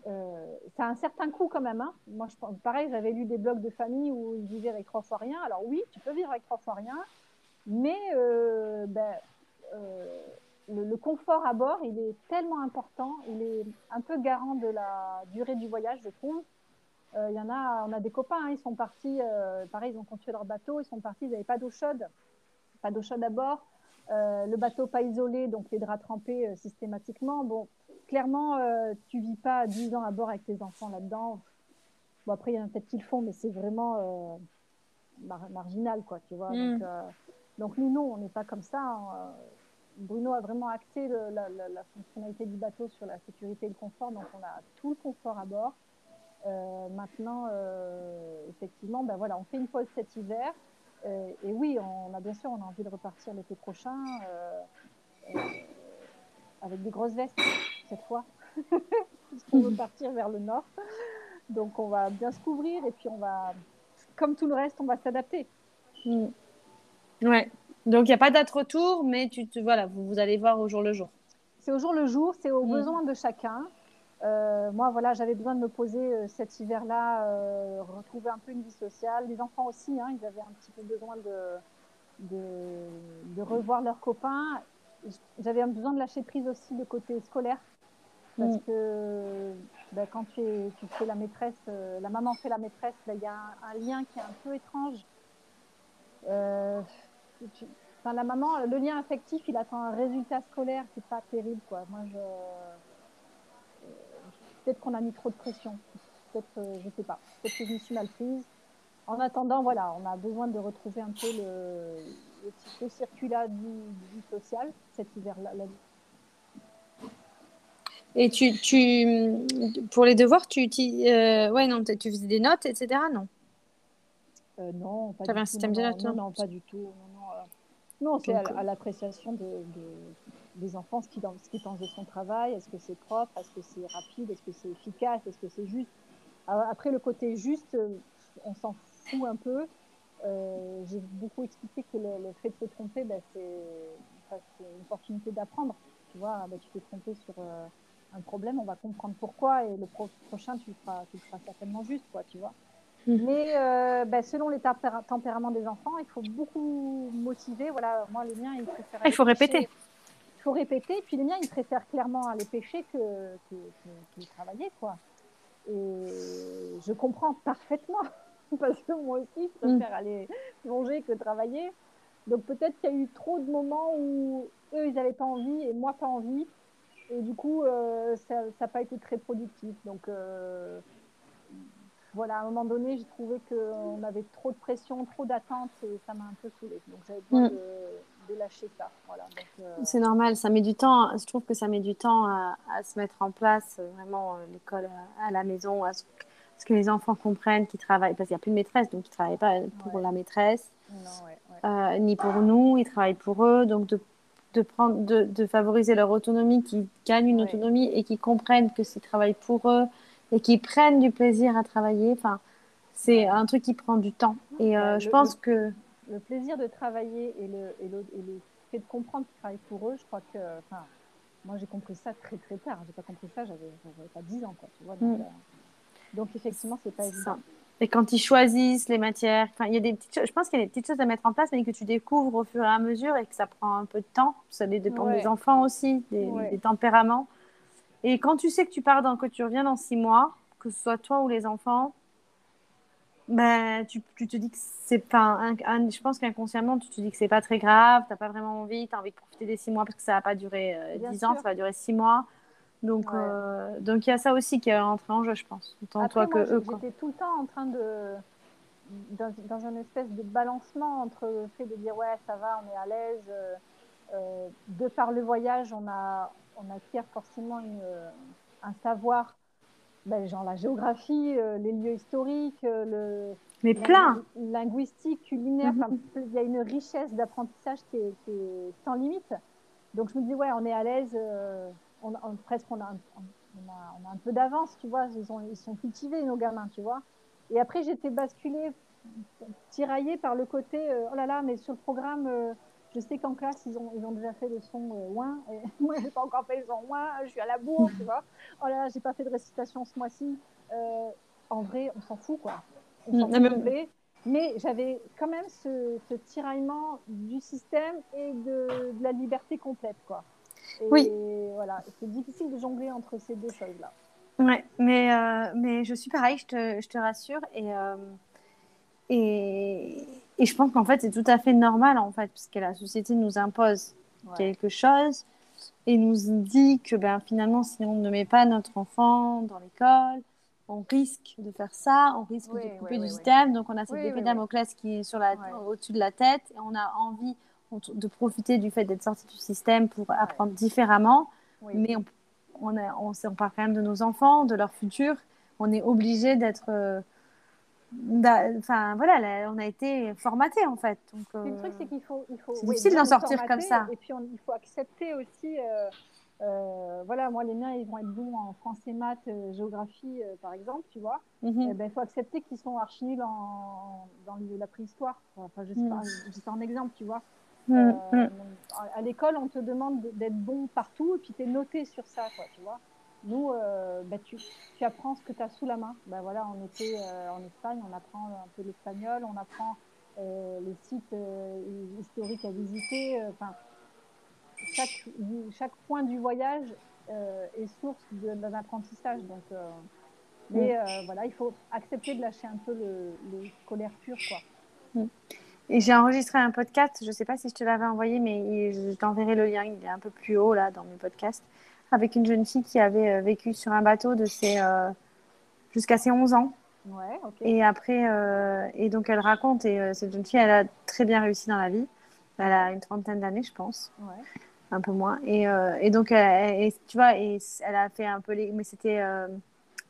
euh, ça a un certain coût quand même. Hein. Moi, je pareil, j'avais lu des blogs de famille où ils vivaient avec trois fois rien. Alors oui, tu peux vivre avec trois fois rien, mais euh, ben, le, confort à bord, il est tellement important, il est un peu garant de la durée du voyage, je trouve. Euh, il y en a, on a des copains, hein, ils sont partis, euh, pareil, ils ont construit leur bateau, ils sont partis, ils n'avaient pas d'eau chaude, pas d'eau chaude à bord, euh, le bateau pas isolé, donc les draps trempés systématiquement. Bon, clairement, tu vis pas 10 ans à bord avec tes enfants là-dedans. Bon, après, il y en a peut-être qui le font, mais c'est vraiment marginal, quoi, tu vois. Mm. Donc, donc, nous, non, on n'est pas comme ça. Hein. Bruno a vraiment axé la, fonctionnalité du bateau sur la sécurité et le confort, donc on a tout le confort à bord. Euh, maintenant, euh, effectivement, ben voilà, on fait une pause cet hiver. Euh, et oui, on a bien sûr, on a envie de repartir l'été prochain avec des grosses vestes cette fois, puisqu'on veut partir vers le nord. Donc on va bien se couvrir et puis on va, comme tout le reste, on va s'adapter. Mm. Donc, il n'y a pas date retour, mais tu te, voilà, vous, vous allez voir au jour le jour. C'est au jour le jour, c'est aux Mm. besoins de chacun. Euh, moi, voilà, j'avais besoin de me poser euh, cet hiver-là, euh, retrouver un peu une vie sociale. Les enfants aussi, hein, ils avaient un petit peu besoin de, de, de revoir leurs copains. J'avais besoin de lâcher prise aussi de côté scolaire. Parce Mm. que ben, quand tu, es, tu fais la maîtresse, la maman fait la maîtresse, ben, il y a un, un lien qui est un peu étrange. Tu- enfin, la maman, le lien affectif, il attend un résultat scolaire n'est pas terrible. Quoi. Moi, je, euh, peut-être qu'on a mis trop de pression. Peut-être, euh, je sais pas. Peut-être que je me suis mal prise. En attendant, voilà, on a besoin de retrouver un peu le, le, le circuit-là du, du social cet hiver-là. là. Et tu, tu, pour les devoirs, tu, euh, ouais, non, tu faisais des notes, etc. Non? Euh, non, pas T'avais du un tout, système non, de notes, non, non? non, pas du tout. Non, non, c'est à, à l'appréciation de, de- des enfants, ce qu'ils pensent de son travail. Est-ce que c'est propre? Est-ce que c'est rapide? Est-ce que c'est efficace? Est-ce que c'est juste? Alors, Après, le côté juste, euh, on s'en fout un peu. Euh, J'ai beaucoup expliqué que le, le fait de se tromper, ben, c'est enfin, une opportunité d'apprendre. Tu vois, ben, tu t'es trompé sur euh, un problème, on va comprendre pourquoi, et le pro- prochain, tu le feras, tu le feras certainement juste, quoi, tu vois. Mhm. Mais euh, ben, selon les tempéra- tempéraments des enfants, il faut beaucoup motiver. Voilà, moi, les miens, ils préfèrent. Ah, il faut répéter. Il faut répéter. Puis les miens, ils préfèrent clairement aller pêcher que, que, que- que travailler, quoi. Et je comprends parfaitement. Parce que moi aussi, je préfère aller plonger que travailler. Donc peut-être qu'il y a eu trop de moments où eux, ils n'avaient pas envie et moi, pas envie. Et du coup, euh, ça n'a pas été très productif. Donc euh, voilà, à un moment donné, j'ai trouvé qu'on avait trop de pression, trop d'attentes et ça m'a un peu saoulée. Donc j'avais besoin Mm. de, de lâcher ça. Voilà, euh, C'est normal, ça met du temps. Je trouve que ça met du temps à, à se mettre en place, euh, vraiment, euh, l'école à, à la maison, à ce, ce que les enfants comprennent qu'ils travaillent, parce qu'il n'y a plus de maîtresse, donc ils ne travaillent pas pour Ouais. la maîtresse, non, ouais, ouais. euh, ni pour nous, ils travaillent pour eux. Donc, de, de, prendre, de, de favoriser leur autonomie, qu'ils gagnent une autonomie et qu'ils comprennent que s'ils travaillent pour eux et qu'ils prennent du plaisir à travailler, enfin, c'est un truc qui prend du temps. Et euh, Ouais, je le- pense le- que. le plaisir de travailler et le, et le, et le fait de comprendre qu'ils travaillent pour eux, je crois que. Enfin, moi, j'ai compris ça très très tard. J'ai pas compris ça, j'avais pas 10 ans, quoi. Tu vois, donc, Mm. euh, donc, effectivement, c'est pas évident. ça. Et quand ils choisissent les matières, il y a des petites choses, je pense qu'il y a des petites choses à mettre en place, mais que tu découvres au fur et à mesure et que ça prend un peu de temps. Ça dépend Ouais. des enfants aussi, des, Ouais. des tempéraments. Et quand tu sais que tu pars dans, que tu reviens dans six mois, que ce soit toi ou les enfants, ben, tu, tu te dis que c'est pas, un- un- je pense qu'inconsciemment, tu te dis que c'est pas très grave, t'as pas vraiment envie, t'as envie de profiter des six mois parce que ça va pas durer euh, dix ans, ça va durer six mois. Donc, Ouais. euh, donc il y a ça aussi qui est entré en jeu, je pense. Autant Après, toi moi, que eux, quoi. j'étais tout le temps en train de. Dans, dans un espèce de balancement entre le fait de dire ouais, ça va, on est à l'aise. euh, de par le voyage, on, a, on acquiert forcément une, euh, un savoir, ben, genre la géographie, euh, les lieux historiques, euh, le, Mais plein. linguistique, culinaire. Mhm. Il y a une richesse d'apprentissage qui est, qui est sans limite. Donc je me dis, ouais, on est à l'aise, euh, on, on- presque on a, un, on, a, on a un peu d'avance, tu vois, ils, ont, ils sont cultivés, nos gamins, tu vois. Et après, j'étais basculée, tiraillée par le côté, euh, oh là là, mais sur le programme, euh, je sais qu'en classe, ils ont, ils ont déjà fait le son euh, ouin, et moi, j'ai pas encore fait le son ouin, je suis à la bourre, tu vois. Oh là là, j'ai pas fait de récitation ce mois-ci. Euh, en vrai, on s'en fout, quoi. On s'en Mm, mais-. Mais j'avais quand même ce, ce tiraillement du système et de, de la liberté complète, quoi. Et Oui. voilà, c'est difficile de jongler entre ces deux choses-là. Ouais, mais, euh, mais je suis pareil, je te, je te rassure. Et, euh, et, et je pense qu'en fait, c'est tout à fait normal, en fait, puisque la société nous impose Ouais. quelque chose et nous dit que ben, finalement, si on ne met pas notre enfant dans l'école, on risque de faire ça, on risque Oui, de couper oui, du oui, système. Donc, on a cette épée. Damoclès qui est sur la, au-dessus de la tête et on a envie de profiter du fait d'être sorti du système pour apprendre différemment. Mais on, on, a- on, parle quand même de nos enfants, de leur futur. On est obligé d'être. euh, Enfin, voilà, là, on a été formaté en fait. Donc, le euh, truc, c'est qu'il faut, il faut c'est oui, difficile d'en sortir comme ça. Et puis, on- il faut accepter aussi. euh, euh, voilà, moi, les miens, ils vont être bons en français, maths, euh, géographie, euh, par exemple, tu vois. mhm. Eh ben, il faut accepter qu'ils sont archi nuls en, dans le- la préhistoire. Enfin, je sais Mm. pas, sais pas un exemple, tu vois. Mm. À l'école, on te demande d'être bon partout et puis tu es noté sur ça, quoi, tu vois. Nous, bah, tu, tu, apprends ce que tu as sous la main. Ben voilà, on était en Espagne, on apprend un peu l'espagnol, on apprend les sites historiques à visiter. Enfin, chaque, chaque point du voyage euh, est source d'un apprentissage. Donc, euh, mais mm. euh, voilà, il faut accepter de lâcher un peu le, scolaire pur. Quoi. Mm. Et j'ai enregistré un podcast, je ne sais pas si je te l'avais envoyé, mais je t'enverrai le lien, il est un peu plus haut là dans mes podcasts, avec une jeune fille qui avait vécu sur un bateau de ses, jusqu'à ses 11 ans. Ouais, Et après, et donc elle raconte, et cette jeune fille, elle a très bien réussi dans la vie. Elle a une trentaine d'années, je pense. Ouais un peu moins. Et, euh, et donc, et, tu vois, et elle a fait un peu les. Mais c'était. Euh,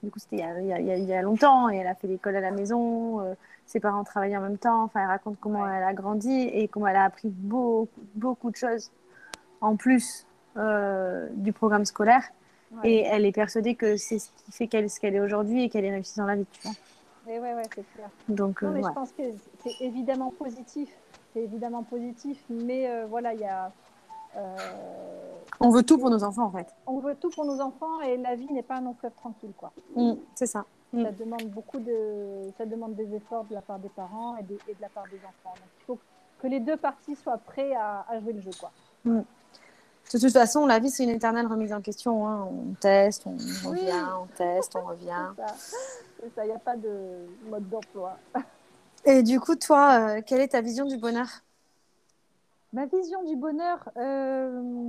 du coup, c'était il, il, il, y a longtemps. Et elle a fait l'école à la maison. Euh, ses parents travaillaient en même temps. Enfin, elle raconte comment elle a grandi et comment elle a appris beaucoup, beaucoup de choses en plus du programme scolaire. Et elle est persuadée que c'est ce qui fait qu'elle ce qu'elle est aujourd'hui et qu'elle est réussie dans la vie, tu vois. Et ouais, ouais, c'est clair. Donc, non, mais je pense que c'est évidemment positif. C'est évidemment positif, mais voilà, il y a euh, on veut tout pour nos enfants, en fait. On veut tout pour nos enfants et la vie n'est pas un long fleuve tranquille, quoi. Mm, c'est ça. Mm. Ça demande beaucoup de, ça demande des efforts de la part des parents et de, la part des enfants. Donc, il faut que les deux parties soient prêts à, jouer le jeu, quoi. Mm. De toute façon, la vie, c'est une éternelle remise en question. Hein. On teste, on revient, on teste, on revient. c'est ça, il n'y a pas de mode d'emploi. Et du coup, toi, euh, quelle est ta vision du bonheur? Ma vision du bonheur, euh,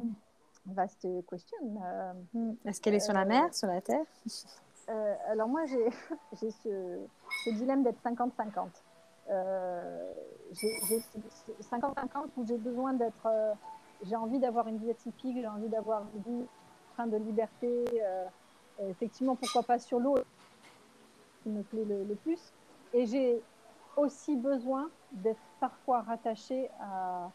vaste question. Euh, hmm. Est-ce qu'elle est sur la mer, sur la terre? Alors moi, j'ai ce, ce, dilemme d'être 50-50. j'ai 50-50 où j'ai besoin d'être... j'ai envie d'avoir une vie atypique, j'ai envie d'avoir une vie train de liberté. effectivement, pourquoi pas sur l'eau, qui me plaît le, plus. Et j'ai aussi besoin d'être parfois rattachée à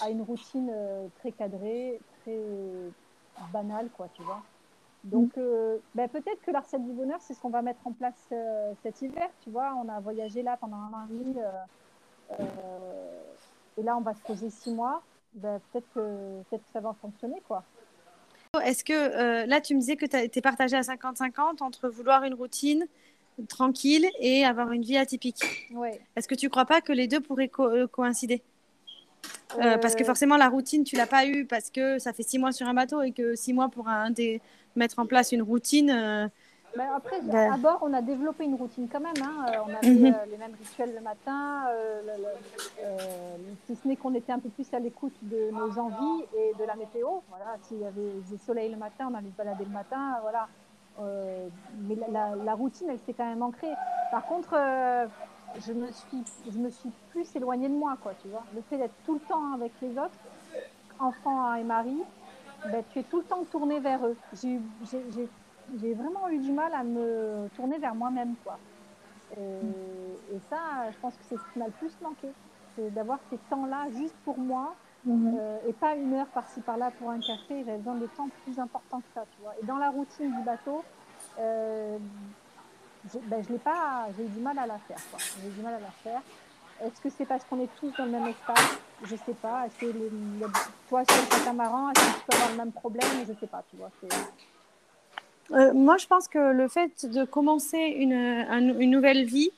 à une routine euh, très cadrée, très banale, quoi, tu vois. Donc, euh, ben, peut-être que la du bonheur, c'est ce qu'on va mettre en place euh, cet hiver, tu vois. On a voyagé là pendant un an et là, on va se poser six mois. Ben, peut-être que, peut que ça va fonctionner, quoi. Est-ce que là, tu me disais que tu es partagé à 50-50 entre vouloir une routine tranquille et avoir une vie atypique ouais. Est-ce que tu ne crois pas que les deux pourraient coïncider? Euh, parce que forcément, la routine, tu l'as pas eu parce que ça fait six mois sur un bateau et que six mois pour un des... mettre en place une routine. Euh, après, ben. à bord, on a développé une routine quand même. Hein. Euh, on avait mhm. les mêmes rituels le matin, si ce n'est qu'on était un peu plus à l'écoute de nos envies et de la météo. Voilà, s'il y avait du soleil le matin, on allait se balader le matin. Voilà. mais la, la, routine, elle s'est quand même ancrée. Par contre, je me suis, je me suis plus éloignée de moi, quoi, tu vois. Le fait d'être tout le temps avec les autres, enfants et mari, ben, tu es tout le temps tourné vers eux. J'ai vraiment eu du mal à me tourner vers moi-même, quoi. Et, ça, je pense que c'est ce qui m'a le plus manqué. C'est d'avoir ces temps-là juste pour moi mhm. euh, et pas une heure par-ci par-là pour un café. J'avais besoin de temps plus important que ça, tu vois. Et dans la routine du bateau, euh, je, ben, je l'ai pas, j'ai eu du mal à la faire. J'ai du mal à la faire. Est-ce que c'est parce qu'on est tous dans le même espace? Je sais pas. Est-ce que les, toi, sur le catamaran, est-ce que tu peux avoir le même problème? Je sais pas, tu vois. Euh, moi, je pense que le fait de commencer une, une nouvelle vie,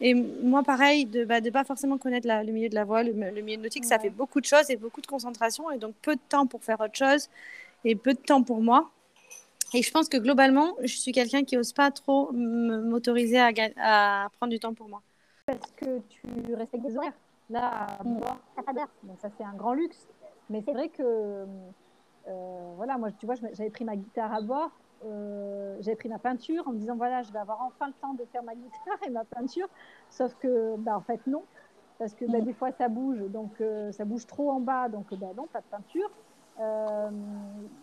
et moi, pareil, de ne bah, pas forcément connaître la, le milieu de la voile, le, le milieu nautique, ça fait beaucoup de choses et beaucoup de concentration, et donc peu de temps pour faire autre chose, et peu de temps pour moi. Et je pense que globalement, je suis quelqu'un qui n'ose pas trop m'autoriser à, à, prendre du temps pour moi. Parce que tu respectes des horaires. Là, mm. t'as pas d'heure. Donc ça, c'est un grand luxe. Mais c'est vrai que, euh, voilà, moi, tu vois, j'avais pris ma guitare à bord. Euh, j'avais pris ma peinture en me disant, voilà, je vais avoir enfin le temps de faire ma guitare et ma peinture. Sauf que, bah, en fait, non. Parce que bah, mm. des fois, ça bouge. Donc, euh, ça bouge trop en bas. Donc, bah, non, pas de peinture. Euh,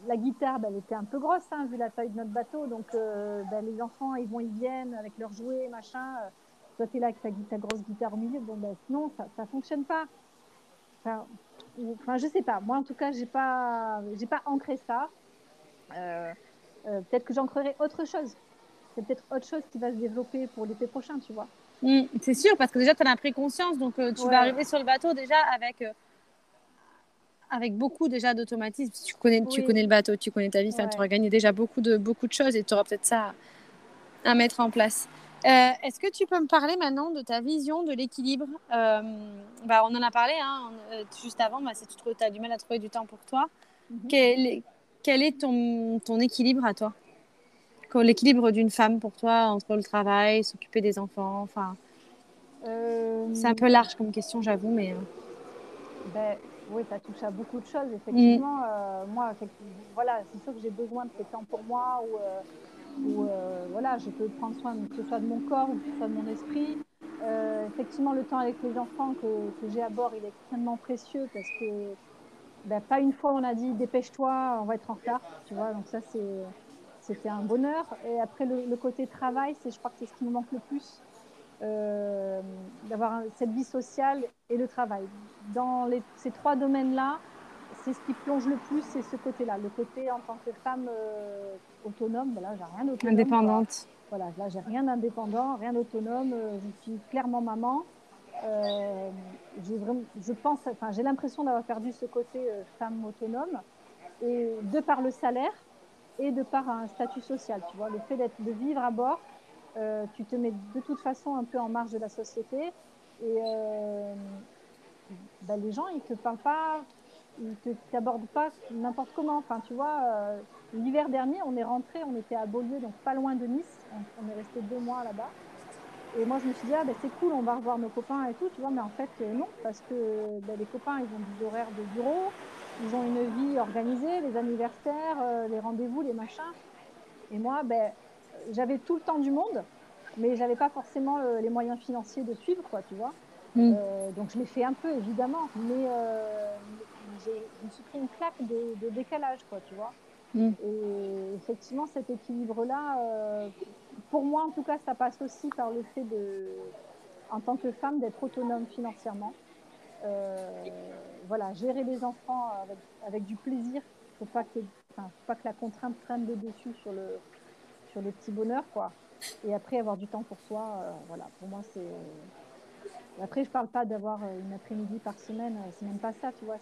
la guitare, ben, elle était un peu grosse, hein, vu la taille de notre bateau. Donc, euh, ben, les enfants, ils vont, ils viennent avec leurs jouets, machin. Euh, toi, tu es là avec ta, grosse guitare au milieu. Bon, ben, sinon, ça ne fonctionne pas. Enfin, enfin, je sais pas. Moi, en tout cas, j'ai pas, j'ai pas ancré ça. Peut-être que j'ancrerai autre chose. C'est peut-être autre chose qui va se développer pour l'été prochain, tu vois. Mmh, c'est sûr, parce que déjà, tu en as pris conscience. Donc, tu vas arriver sur le bateau déjà avec avec beaucoup déjà d'automatisme. Tu connais, tu connais le bateau, tu connais ta vie, tu auras gagné déjà beaucoup de, beaucoup de choses et tu auras peut-être ça à, mettre en place. Euh, est-ce que tu peux me parler maintenant de ta vision de l'équilibre? Euh, bah, On en a parlé hein, euh, juste avant, bah, si tu as du mal à trouver du temps pour toi. Quel, est, quel, est ton, ton équilibre à toi? L'équilibre d'une femme pour toi entre le travail, s'occuper des enfants enfin, C'est un peu large comme question, j'avoue, mais... Ben, oui, ça touche à beaucoup de choses, effectivement. Mm. Euh, moi, voilà, c'est sûr que j'ai besoin de ces temps pour moi où, euh, euh, voilà, je peux prendre soin, que ce soit de mon corps ou que ce soit de mon esprit. effectivement, le temps avec les enfants que, j'ai à bord, il est extrêmement précieux parce que ben, pas une fois on a dit dépêche-toi, on va être en retard, tu vois. Donc ça, c'était un bonheur. Et après, le, le côté travail, c'est, je crois que c'est ce qui me manque le plus. Euh, d'avoir cette vie sociale et le travail. Dans les, ces trois domaines-là, c'est ce qui plonge le plus, c'est ce côté-là. Le côté en tant que femme euh, autonome, là, j'ai rien d'autonome. Indépendante. Voilà, là, j'ai rien d'indépendant, rien d'autonome. Euh, je suis clairement maman. Vraiment, je pense, enfin, j'ai l'impression d'avoir perdu ce côté femme autonome, et de par le salaire et de par un statut social. Tu vois, le fait d'être, de vivre à bord, euh, tu te mets de toute façon un peu en marge de la société et euh, bah, les gens ils te parlent pas, ils te t'abordent pas n'importe comment. Enfin, tu vois, euh, l'hiver dernier, on est rentré, on était à Beaulieu, donc pas loin de Nice. On, est resté deux mois là-bas. Et moi, je me suis dit, ah, ben, c'est cool, on va revoir nos copains et tout, tu vois, mais en fait, non, parce que ben, les copains, ils ont des horaires de bureau, ils ont une vie organisée, les anniversaires, les rendez-vous, les machins. Et moi, ben, j'avais tout le temps du monde, mais j'avais pas forcément euh, les moyens financiers de suivre, quoi, tu vois. Mm. Euh, donc je l'ai fait un peu, évidemment, mais euh, je me suis pris une claque de, décalage, quoi, tu vois. Mm. Et effectivement, cet équilibre-là, pour moi, en tout cas, ça passe aussi par le fait de, en tant que femme, d'être autonome financièrement. voilà, gérer les enfants avec, du plaisir. Il ne faut, pas que la contrainte prenne le dessus sur le, sur le petit bonheur, quoi. Et après, avoir du temps pour soi, euh, voilà, pour moi, c'est. Euh, après, je parle pas d'avoir euh, une après-midi par semaine, c'est même pas ça, tu vois.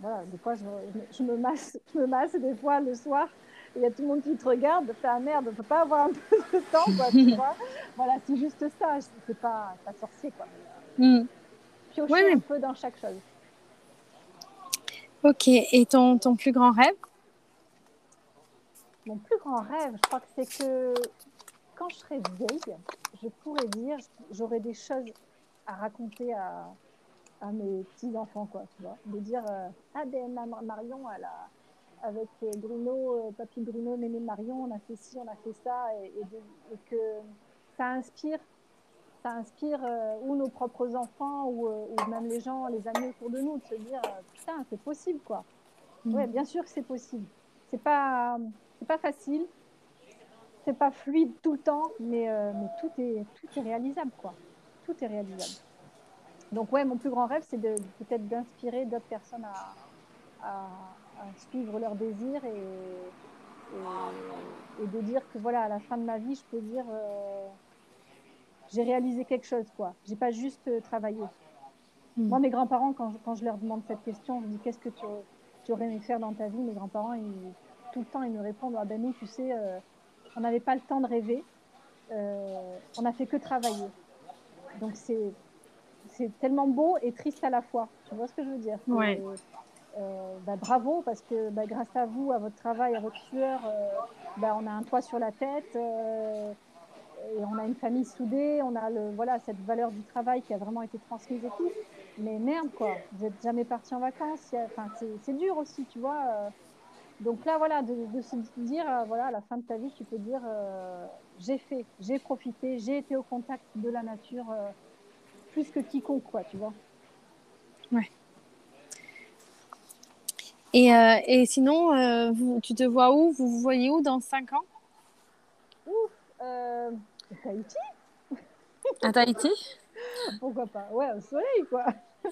Voilà, des fois, je, me masse, je me masse des fois le soir. Il y a tout le monde qui te regarde, fait un merde, on peut pas avoir un peu de temps, quoi, tu vois. Voilà, c'est juste ça, c'est pas, pas sorcier, quoi. Mm. Piocher un peu dans chaque chose. Ok, et ton, ton plus grand rêve? Mon plus grand rêve, je crois que c'est que quand je serai vieille, je pourrais dire, j'aurai des choses à raconter à, à mes petits-enfants, quoi, tu vois. De dire, euh, ah ben Marion, elle a, avec Bruno, euh, papy Bruno, néné Marion, on a fait ci, on a fait ça, et, que ça inspire, ça inspire euh, ou nos propres enfants, ou, ou, même les gens, les amis autour de nous, de se dire, putain, c'est possible, quoi. Mm. Ouais, bien sûr que c'est possible. C'est pas c'est pas facile, c'est pas fluide tout le temps, mais, euh, mais tout, est, tout est réalisable, quoi. Tout est réalisable. Donc, ouais, mon plus grand rêve, c'est de, peut-être d'inspirer d'autres personnes à, à, suivre leurs désirs et, et, de dire que, voilà, à la fin de ma vie, je peux dire euh, j'ai réalisé quelque chose, quoi. J'ai pas juste euh, travaillé. Hmm. Moi, mes grands-parents, quand, quand, je leur demande cette question, je dis qu'est-ce que tu, tu aurais aimé faire dans ta vie? Mes grands-parents, ils tout le temps, ils me répondent Ah ben nous, tu sais, euh, on n'avait pas le temps de rêver, on n'a fait que travailler. Donc c'est, c'est tellement beau et triste à la fois. Tu vois ce que je veux dire? Ouais. Euh, bah, bravo parce que bah, grâce à vous, à votre travail, à votre sueur, bah, on a un toit sur la tête et on a une famille soudée, on a cette valeur du travail qui a vraiment été transmise et tout. Mais merde, quoi, vous n'êtes jamais parti en vacances. Enfin, c'est dur aussi, tu vois. Donc là, voilà, de, se dire, euh, voilà, à la fin de ta vie, tu peux dire, euh, j'ai fait, j'ai profité, j'ai été au contact de la nature euh, plus que quiconque, quoi, tu vois. Ouais. Et, et sinon, vous, tu te vois où? Vous vous voyez où dans 5 ans? Ouf, euh, Tahiti À Tahiti? Pourquoi pas? Ouais, au soleil, quoi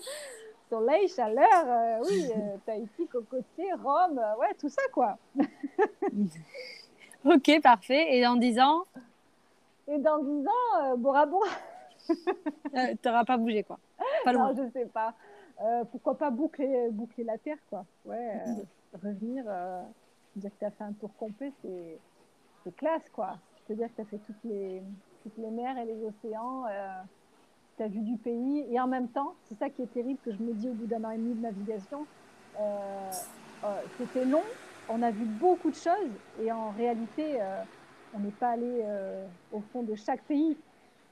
soleil, chaleur, euh, oui, euh, Tahiti, cocotier, Rome, euh, ouais, tout ça, quoi. ok, parfait. Et dans 10 ans? Et dans 10 ans, Bora Bora. T'auras pas bougé, quoi. Pas loin. Non, je sais pas. Euh, pourquoi pas boucler, boucler la terre, quoi. Ouais, revenir, dire que tu as fait un tour complet, c'est classe, quoi. C'est-à-dire que tu as fait toutes les, toutes les mers et les océans, tu as vu du pays, et en même temps, c'est ça qui est terrible que je me dis au bout d'un an et demi de navigation, c'était long, on a vu beaucoup de choses, et en réalité, on n'est pas allé au fond de chaque pays.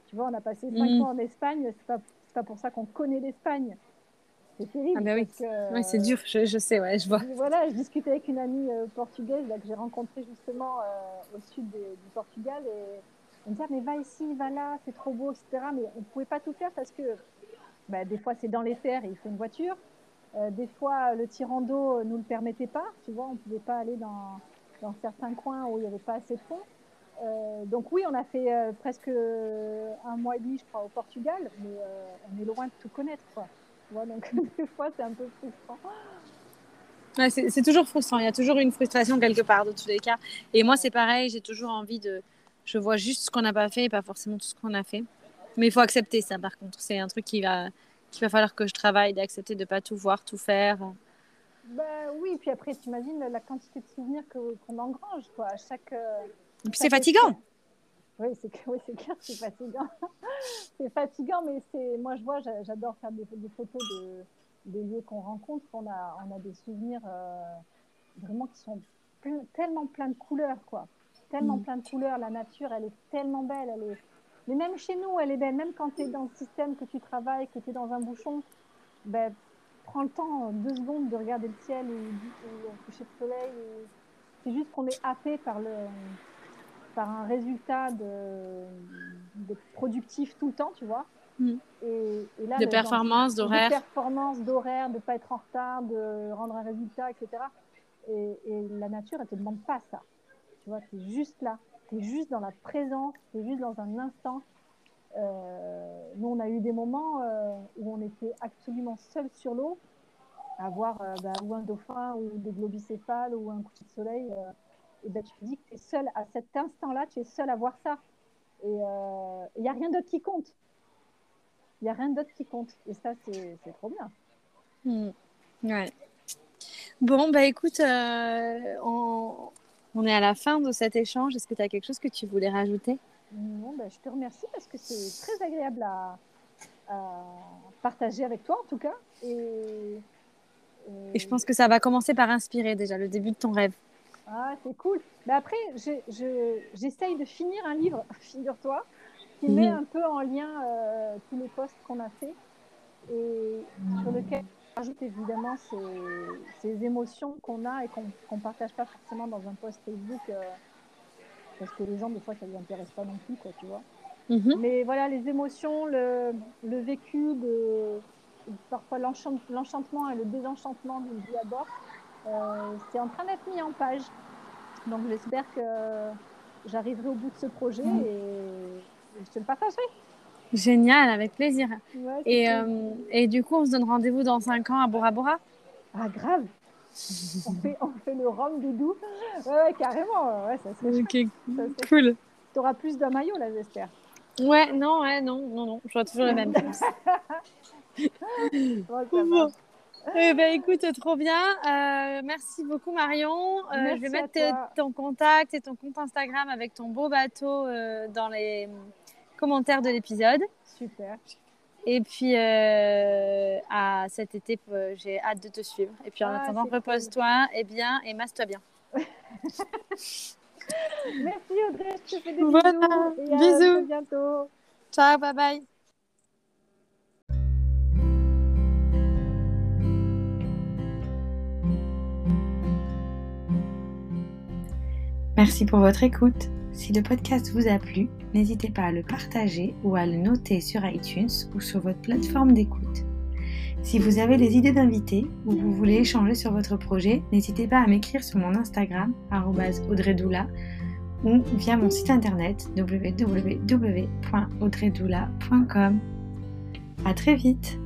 Tu vois, on a passé cinq mm. mois en Espagne, c'est pas, pas pour ça qu'on connaît l'Espagne. C'est terrible. Ah bah oui, oui c'est dur, je, je, sais, ouais, je vois. Voilà, je discutais avec une amie euh, portugaise là, que j'ai rencontrée justement euh, au sud du Portugal et elle me disait, mais va ici, va là, c'est trop beau, etc. Mais on ne pouvait pas tout faire parce que bah, des fois c'est dans les terres et il faut une voiture. Euh, des fois, le tirant d'eau ne nous le permettait pas. Tu vois, on ne pouvait pas aller dans, dans certains coins où il n'y avait pas assez de fonds. Euh, donc oui, on a fait euh, presque un mois et demi, je crois, au Portugal, mais euh, on est loin de tout connaître, quoi. Donc des fois, c'est un peu frustrant. c'est toujours frustrant. Il y a toujours une frustration quelque part, de tous les cas. Et moi, c'est pareil. J'ai toujours envie de. Je vois juste ce qu'on n'a pas fait et pas forcément tout ce qu'on a fait. Mais il faut accepter ça, par contre. C'est un truc qui va, qui va falloir que je travaille, d'accepter de ne pas tout voir, tout faire. Ben oui, puis après, tu imagines la quantité de souvenirs qu'on engrange, quoi. Chaque c'est fatigant. Oui, c'est oui, clair, c'est fatigant. c'est fatigant, mais c'est moi je vois, j'adore faire des, photos de, des lieux qu'on rencontre. On a, on a des souvenirs euh, vraiment qui sont tellement plein de couleurs, quoi. Tellement mm. plein de couleurs. La nature, elle est tellement belle. Elle est... Mais même chez nous, elle est belle. Même quand tu es dans le système que tu travailles, que tu es dans un bouchon, ben, prends le temps, deux secondes, de regarder le ciel ou, le coucher de soleil. C'est juste qu'on est happé par le par un résultat de, productif tout le temps, tu vois. Mm. Et, là, de performance, d'horaire. De performance, d'horaire, de ne pas être en retard, de rendre un résultat, etc. Et, la nature, elle ne te demande pas ça. Tu vois, tu es juste là. Tu es juste dans la présence, tu es juste dans un instant. Euh, nous, on a eu des moments euh, où on était absolument seul sur l'eau, à voir euh, bah, ou un dauphin, ou des globicéphales, ou un coucher de soleil et ben, tu te dis que tu es seul à cet instant-là, tu es seul à voir ça. Et il euh, n'y a rien d'autre qui compte. Il n'y a rien d'autre qui compte. Et ça, c'est trop bien. Hmm. Ouais. Bon, bah écoute, euh, on, on, est à la fin de cet échange. Est-ce que tu as quelque chose que tu voulais rajouter? Non, bah, je te remercie parce que c'est très agréable à, partager avec toi, en tout cas. Et, et je pense que ça va commencer par inspirer déjà le début de ton rêve. Ah, c'est cool. Mais après, j'essaye de finir un livre, figure-toi, qui met mhm. un peu en lien euh, tous les posts qu'on a fait et sur lequel on rajoute évidemment ces, émotions qu'on a et qu'on ne partage pas forcément dans un post Facebook euh, parce que les gens, des fois, ça ne les intéresse pas non plus, quoi, tu vois. Mhm. Mais voilà, les émotions, le, le vécu, de, parfois l'enchantement et le désenchantement d'une vie à bord c'est en train d'être mis en page. Donc j'espère que j'arriverai au bout de ce projet mm. et, je te le partagerai. Génial, avec plaisir. et, euh, et, du coup, on se donne rendez-vous dans 5 ans à Bora Bora? Ah, grave on, fait, on fait le rhum doudou. Ouais, carrément. Ouais, ça serait cool. Tu auras plus d'un maillot, là, j'espère. Ouais, non, ouais, non, non, non. J'aurai toujours le même. bon, eh ben, écoute, trop bien. Euh, merci beaucoup, Marion. Euh, je vais mettre ton contact et ton compte Instagram avec ton beau bateau euh, dans les commentaires de l'épisode. Super. Et puis, à cet été, j'ai hâte de te suivre. Et puis, en ah, attendant, repose-toi et bien et masse-toi bien. merci, Audrey. Je te fais des bisous. bisous. À bientôt. Ciao, bye bye. Merci pour votre écoute. Si le podcast vous a plu, n'hésitez pas à le partager ou à le noter sur iTunes ou sur votre plateforme d'écoute. Si vous avez des idées d'invités ou vous voulez échanger sur votre projet, n'hésitez pas à m'écrire sur mon Instagram, audreydoula, ou via mon site internet www.audreydoula.com. À très vite!